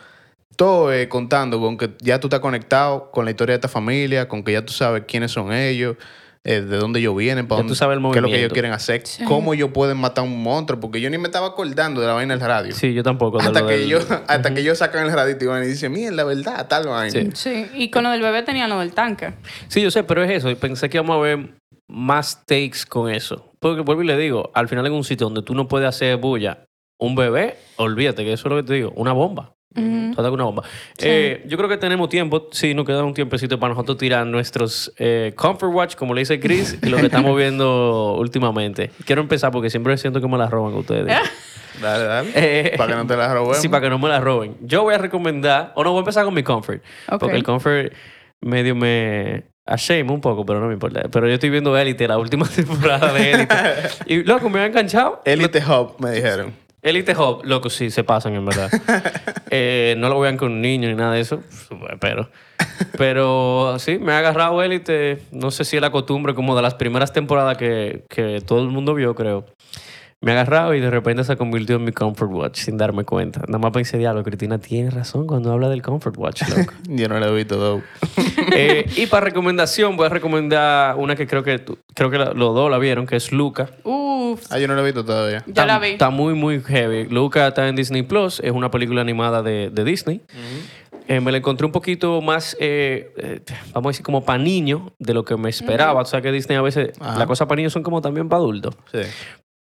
C: Todo es contando con que ya tú estás conectado con la historia de esta familia, con que ya tú sabes quiénes son ellos, eh, de dónde ellos vienen, para
A: Ya tú sabes el
C: qué es lo que ellos quieren hacer,
B: Sí.
C: cómo ellos pueden matar a un monstruo, porque yo ni me estaba acordando de la vaina del radio.
A: Sí, yo tampoco. *laughs*
C: hasta que
A: del-
C: ellos hasta que ellos sacan el radio y dicen, miren, la verdad, tal vaina.
A: Sí.
B: Sí, y con lo del bebé tenían lo del tanque.
A: Sí, yo sé, pero es eso. Pensé que íbamos a ver más takes con eso. Porque vuelvo y le digo, al final en un sitio donde tú no puedes hacer bulla, un bebé, olvídate que eso es lo que te digo, una bomba. Trata con una bomba.
B: Sí.
A: Eh, yo creo que tenemos tiempo, sí, nos queda un tiempecito para nosotros tirar nuestros eh, Comfort Watch, como le dice Chris, y lo que estamos viendo *laughs* últimamente. Quiero empezar porque siempre siento que me la roban ustedes. *laughs*
C: Dale, dale.
A: Eh,
C: para que no te la robemos.
A: Sí, para que no me la roben. Yo voy a recomendar, o no, voy a empezar con mi comfort. Porque el comfort medio me ashame un poco, pero no me importa. Pero yo estoy viendo Elite, la última *laughs* temporada de Elite. y loco, me ha enganchado.
C: Elite Hub, me dijeron.
A: Elite Hub, loco, sí, se pasan en verdad. *laughs* Eh, no lo vean con niños ni nada de eso, pero. Pero sí, me ha agarrado Elite. No sé si es la costumbre como de las primeras temporadas que, que todo el mundo vio, creo. Me ha agarrado y de repente se convirtió en mi Comfort Watch sin darme cuenta. Nada más pensé, diablo, Cristina tiene razón cuando habla del Comfort Watch, loco. *laughs*
C: Yo no lo he visto, though. *laughs*
A: Eh, y para recomendación, voy a recomendar una que creo que tú- creo que la- los dos la vieron, que es Luca.
B: Uf,
C: Ah, yo no lo he visto todavía.
B: ya la vi.
A: Está muy, muy heavy. Luca está en Disney Plus. Es una película animada de, de Disney. Eh, me la encontré un poquito más, eh, eh, vamos a decir, como para niños de lo que me esperaba. O sea, que Disney a veces,
C: Ajá.
A: las cosas para niños son como también para adultos.
C: Sí.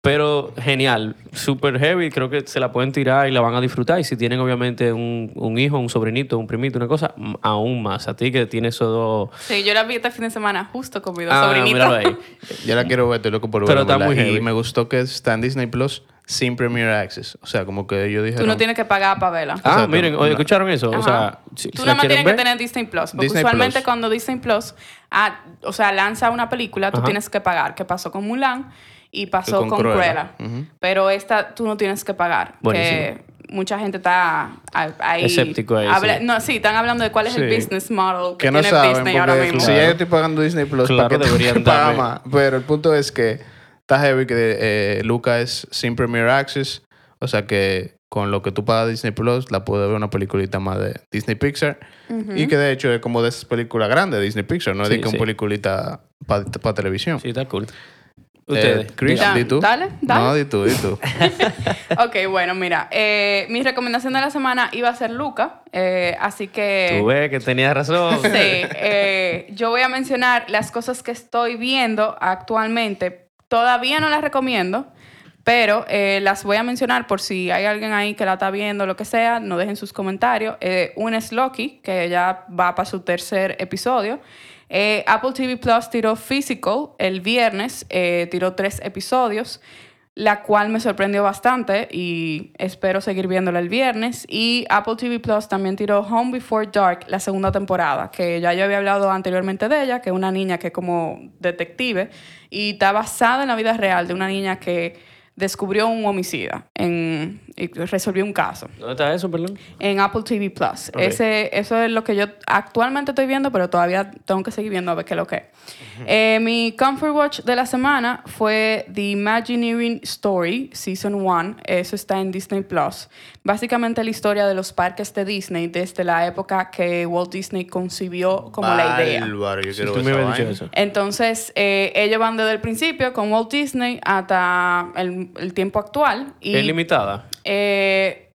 A: Pero genial, súper heavy. Creo que se la pueden tirar y la van a disfrutar. Y si tienen, obviamente, un, un hijo, un sobrinito, un primito, una cosa, aún más. A ti que tienes esos dos.
B: Sí, yo la vi este fin de semana justo con mis dos
A: Ah,
B: sobrinitos.
A: míralo ahí.
C: Ya la quiero ver, estoy loco por
A: Pero está muy
C: ¿verdad? Y
A: heavy.
C: me gustó que está en Disney Plus sin Premier Access. O sea, como que yo dije.
B: Tú no tienes que pagar para verla.
A: Ah,
C: Exacto.
A: miren, oye, ¿escucharon eso? O sea, si,
B: Tú
A: si
B: nada más tienes que tener Disney Plus. Porque
C: Disney
B: usualmente
C: Plus.
B: cuando Disney Plus, ah, o sea, lanza una película, tú
A: Ajá.
B: tienes que pagar. ¿Qué pasó con Mulan? Y pasó
C: con
B: con,
C: Cruella.
B: Pero esta tú no tienes que pagar. Que mucha gente está ah, ahí.
A: Escéptico ahí,
B: habla-
A: sí.
B: No, sí, están hablando de cuál es el business model que,
C: que no
B: tiene
C: saben,
B: Disney ahora mismo.
C: si ya yo estoy pagando Disney Plus,
A: Claro,
C: ¿para qué
A: deberían darme-
C: más? Pero el punto es que está heavy que eh, Luca es sin Premier Access, o sea que con lo que tú pagas Disney Plus, la puedes ver una peliculita más de Disney Pixar, y que de hecho es como de esas películas grandes de Disney Pixar, no es
A: Sí,
C: de que
A: sí.
C: una peliculita para televisión.
A: Sí, está cool.
C: Eh,
A: Ustedes.
C: Chris,
B: Ya,
C: di tú.
B: dale, dale.
C: No, di tú, di tú. *laughs*
B: Ok, bueno, mira, eh, mi recomendación de la semana iba a ser Luca, eh, así que...
A: Tú ves que tenías razón.
B: Sí, eh, yo voy a mencionar las cosas que estoy viendo actualmente. Todavía no las recomiendo, pero eh, las voy a mencionar por si hay alguien ahí que la está viendo, lo que sea, no dejen sus comentarios. Eh, una es Loki, que ya va para su tercer episodio. Eh, Apple TV Plus tiró Physical el viernes, eh, tiró tres episodios la cual me sorprendió bastante y espero seguir viéndola el viernes. Y Apple TV Plus también tiró Home Before Dark, la segunda temporada, que ya yo había hablado anteriormente de ella, que es una niña que es como detective y está basada en la vida real de una niña que descubrió un homicida en, y resolvió un caso
A: ¿Dónde está eso, perdón?
B: en Apple TV Plus. Ese, eso es lo que yo actualmente estoy viendo, pero todavía tengo que seguir viendo a ver qué es lo que es. Eh, mi Comfort Watch de la semana fue The Imagineering Story, Season 1. Eso está en Disney Plus. Básicamente la historia de los parques de Disney desde la época que Walt Disney concibió como la idea.
C: Yo
A: tú
C: ver
A: me dicho eso.
B: Entonces, eh, ellos van desde el principio con Walt Disney hasta el, el tiempo actual. Y,
A: ¿Es limitada?
B: eh,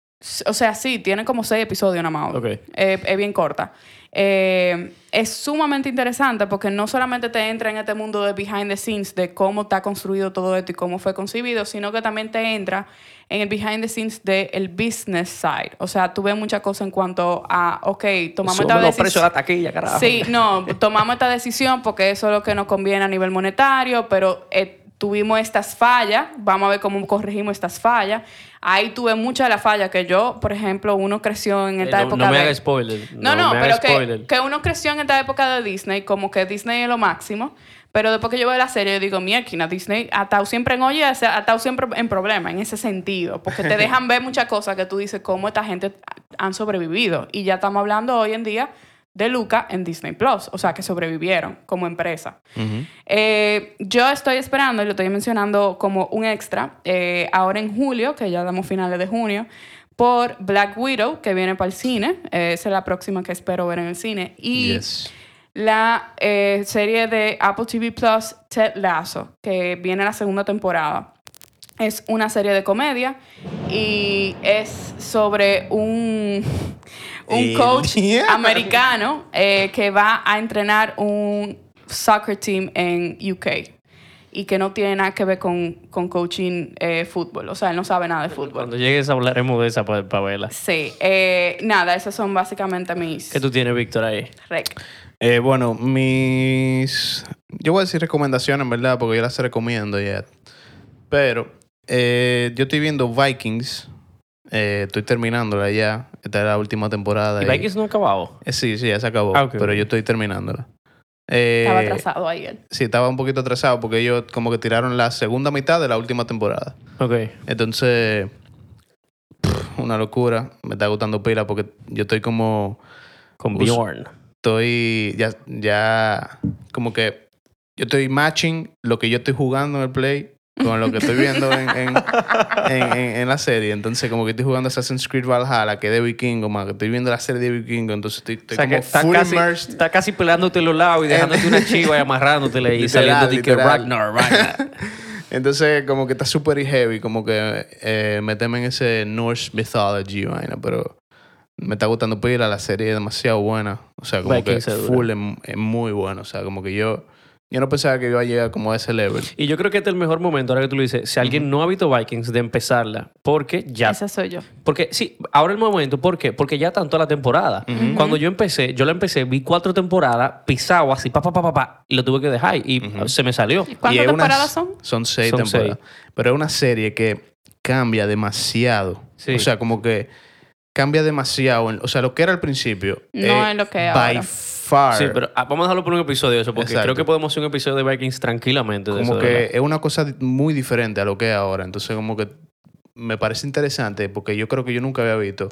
B: o sea, sí, tiene como seis episodios nada más.
A: Ok.
B: Eh, es bien corta. Eh, es sumamente interesante porque no solamente te entra en este mundo de behind the scenes, de cómo está construido todo esto y cómo fue concebido, sino que también te entra en el behind the scenes del business side. O sea, tú ves muchas cosas en cuanto a, ok, tomamos esta
A: Somos
B: decisión.
A: de la taquilla, carajo.
B: Sí, no, tomamos esta decisión porque eso es lo que nos conviene a nivel monetario, pero eh, tuvimos estas fallas, vamos a ver cómo corregimos estas fallas. Ahí tuve muchas de las fallas que yo, por ejemplo, uno creció en
A: Eh,
B: esta
A: no,
B: época
A: no me
B: de...
A: hagas spoiler.
B: No, no, pero que, que uno creció en esta época de Disney, como que Disney es lo máximo. Pero después que yo veo la serie, yo digo, mierda, Disney ha estado siempre en olla, ha estado siempre en problema en ese sentido. Porque te *laughs* dejan ver muchas cosas que tú dices, cómo esta gente han sobrevivido. Y ya estamos hablando hoy en día de Luca en Disney Plus. O sea, que sobrevivieron como empresa. Eh, yo estoy esperando, y lo estoy mencionando como un extra, eh, ahora en julio, que ya damos finales de junio, por Black Widow, que viene para el cine. Eh, esa es la próxima que espero ver en el cine. Y
C: Yes.
B: la serie de Apple TV Plus, Ted Lasso, que viene la segunda temporada. Es una serie de comedia y es sobre un, un coach *laughs* americano eh, que va a entrenar un soccer team en UK y que no tiene nada que ver con, con coaching eh, fútbol. O sea, él no sabe nada de fútbol.
A: Cuando llegues hablaremos de esa para verla.
B: Sí, eh, nada, esas son básicamente mis
A: ¿Qué tú tienes, Víctor, ahí?
B: rec.
C: Eh, bueno, mis... Yo voy a decir recomendaciones, en verdad, porque yo las recomiendo ya. Pero eh, yo estoy viendo Vikings. Eh, estoy terminándola ya. Esta es la última temporada.
A: ¿Y Vikings no ha acabado?
C: Eh, sí, sí, ya se acabó.
A: Ah,
C: pero yo estoy terminándola. Eh,
B: Estaba atrasado ahí él.
C: Sí, estaba un poquito atrasado porque ellos como que tiraron la segunda mitad de la última temporada.
A: Ok.
C: Entonces, pff, una locura. Me está gustando pila porque yo estoy como...
A: Con Bjorn.
C: Estoy ya, ya como que yo estoy matching lo que yo estoy jugando en el play con lo que estoy viendo en, en, en- la serie. Entonces, como que estoy jugando Assassin's Creed Valhalla, que es de Vikingo, más que estoy viendo la serie de Vikingo, entonces estoy, estoy
A: O sea, que
C: como
A: está
C: full
A: casi,
C: immersed.
A: está casi pelándote los lados y dejándote una chiva y *laughs* amarrándotele y saliendo de que. Ragnar, Ragnar. *laughs*
C: Entonces, como que está súper heavy, como que eh, meterme en ese Norse mythology, vaina, pero me está gustando pila, la serie es demasiado buena. O sea, como
A: Vikings
C: que full es, es muy bueno. O sea, como que yo, yo no pensaba que iba a llegar como a ese level.
A: Y yo creo que este es el mejor momento, ahora que tú lo dices, si alguien no ha visto Vikings, de empezarla. Porque ya...
B: Esa soy yo.
A: Porque sí, ahora el momento, ¿por qué? Porque ya tanto la temporada. Cuando yo empecé, yo la empecé, vi cuatro temporadas, pisado así, pa, pa, pa, pa, pa, y lo tuve que dejar y se me salió.
B: ¿Cuántas
C: Y es
B: temporadas son?
C: Son seis
A: Son
C: temporadas. Pero es una serie que cambia demasiado.
A: Sí.
C: O sea, como que cambia demasiado. en- O sea, lo que era al principio.
B: No
C: eh,
B: es lo que es
C: By
B: ahora.
C: Far.
A: Sí, pero ah, vamos a dejarlo por un episodio de eso, porque
C: Exacto.
A: creo que podemos hacer un episodio de Vikings tranquilamente. De
C: como
A: eso,
C: que
A: verdad.
C: es una cosa muy diferente a lo que es ahora. Entonces, como que me parece interesante porque yo creo que yo nunca había visto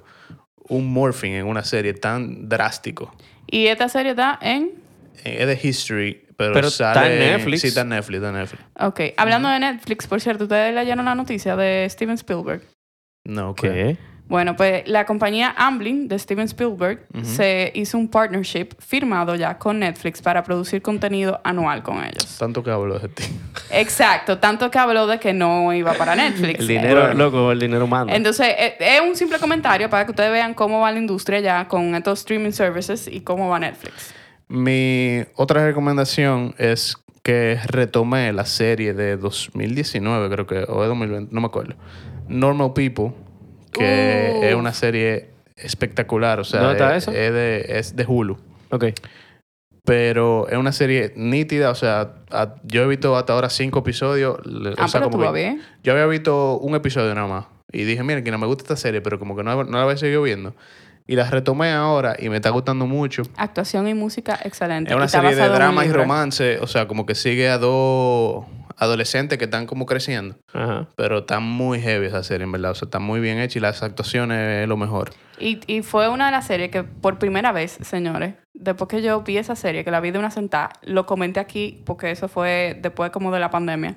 C: un morphing en una serie tan drástico.
B: Y esta serie está en...
C: Eh, Es de History, pero,
A: Pero está
C: sale...
A: en Netflix.
C: Sí, está en Netflix, está en Netflix.
B: Ok. Hablando de Netflix, por cierto, ¿ustedes leyeron la noticia de Steven Spielberg?
C: No, ok.
A: ¿Qué?
B: Bueno, pues la compañía Amblin de Steven Spielberg se hizo un partnership firmado ya con Netflix para producir contenido anual con ellos.
C: Tanto que hablo de ti.
B: Exacto, tanto que habló de que no iba para *laughs* Netflix.
A: El dinero,
C: Bueno.
A: loco, el dinero manda.
B: Entonces, eh, es un simple comentario para que ustedes vean cómo va la industria ya con estos streaming services y cómo va Netflix.
C: Mi otra recomendación es que retomé la serie de 2019, creo que, o de 2020, no me acuerdo. Normal People, que es una serie espectacular. O sea,
A: ¿Dónde está
C: es,
A: eso?
C: es de, es de Hulu.
A: Ok.
C: Pero es una serie nítida, o sea, a- yo he visto hasta ahora cinco episodios.
B: Ah,
C: o sea,
B: pero
C: como
B: tú
C: que-. Yo había visto un episodio nada más. Y dije, miren, que no me gusta esta serie, pero como que no, no la había seguido viendo. Y la retomé ahora y me está gustando mucho.
B: Actuación y música excelente.
C: Es una serie de drama y romance, o sea, como que sigue a dos adolescentes que están como creciendo.
A: Ajá.
C: Pero está muy heavy esa serie, en verdad. O sea, está muy bien hecha y las actuaciones es lo mejor.
B: Y, y fue una de las series que por primera vez, señores, después que yo vi esa serie, que la vi de una sentada, lo comenté aquí porque eso fue después como de la pandemia.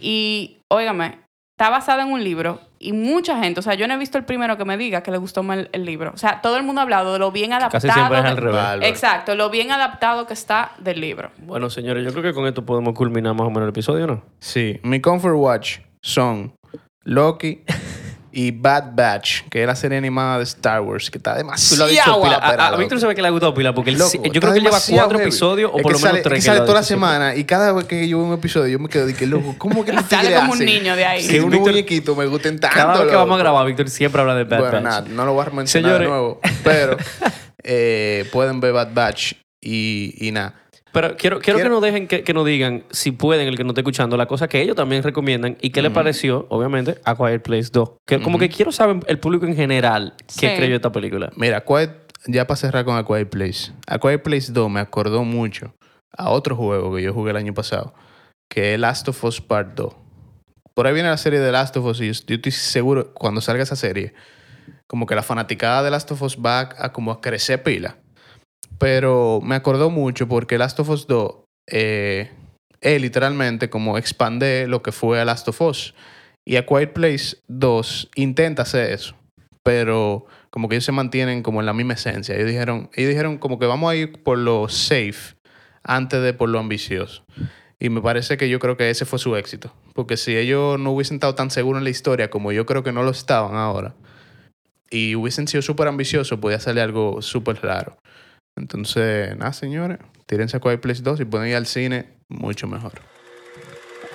B: Y, óigame, está basada en un libro y mucha gente, o sea, yo no he visto el primero que me diga que le gustó más el, el libro. O sea, todo el mundo ha hablado de lo bien adaptado.
A: Casi siempre es al revés.
B: Exacto, lo bien adaptado que está del libro.
A: Bueno, señores, yo creo que con esto podemos culminar más o menos el episodio, ¿no?
C: Sí, mi comfort watch son Loki y Bad Batch, que es la serie animada de Star Wars, que está
A: Tú
C: demasiado
A: lo has dicho pila. A- A,
C: loco.
A: Víctor se ve que le ha gustado pila porque él
C: Loco,
A: yo creo que él lleva cuatro
C: heavy.
A: episodios o
C: Es
A: por lo
C: que
A: menos
C: sale,
A: tres.
C: que
A: que
C: sale
A: ha
C: toda la semana y cada vez que yo veo un episodio yo me quedo de que loco, ¿cómo que los *laughs*
B: Sale como un niño de ahí.
C: Que unos
A: Víctor-
C: muñequitos me gusten tanto.
A: Cada vez que vamos a
C: loco?
A: grabar, Víctor siempre habla de Bad
C: bueno,
A: Batch.
C: nada, no lo voy a mencionar
A: Señores.
C: de nuevo, pero *laughs* eh, pueden ver Bad Batch y, y nada.
A: Pero quiero, quiero,
C: Quiero-
A: que nos dejen, que, que nos digan, si pueden, el que nos esté escuchando, la cosa que ellos también recomiendan y qué le pareció, obviamente, a Quiet Place 2. Que, Como que quiero saber el público en general qué
B: Sí.
A: creyó esta película.
C: Mira, Quiet- ya para cerrar con A Quiet Place. A Quiet Place 2 me acordó mucho a otro juego que yo jugué el año pasado, que es Last of Us Part 2. Por ahí viene la serie de Last of Us y yo, yo estoy seguro, cuando salga esa serie, como que la fanaticada de Last of Us va a, como a crecer pila. Pero me acordó mucho porque Last of Us 2 eh, literalmente como expande lo que fue Last of Us. Y A Quiet Place 2 intenta hacer eso. Pero como que ellos se mantienen como en la misma esencia. Ellos dijeron, ellos dijeron como que vamos a ir por lo safe antes de por lo ambicioso. Y me parece que yo creo que ese fue su éxito. Porque si ellos no hubiesen estado tan seguros en la historia como yo creo que no lo estaban ahora, y hubiesen sido súper ambiciosos, podía salir algo súper raro. Entonces, nada, señores, tírense a Quiet Place 2 y pueden ir al cine, mucho mejor.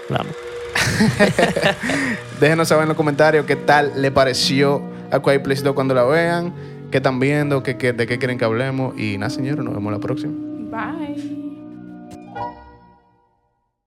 A: Vamos. *laughs*
C: Déjenos saber en los comentarios qué tal le pareció a Quiet Place 2 cuando la vean, qué están viendo, qué, qué- de qué quieren que hablemos. Y nada, señores, nos vemos la próxima.
B: Bye.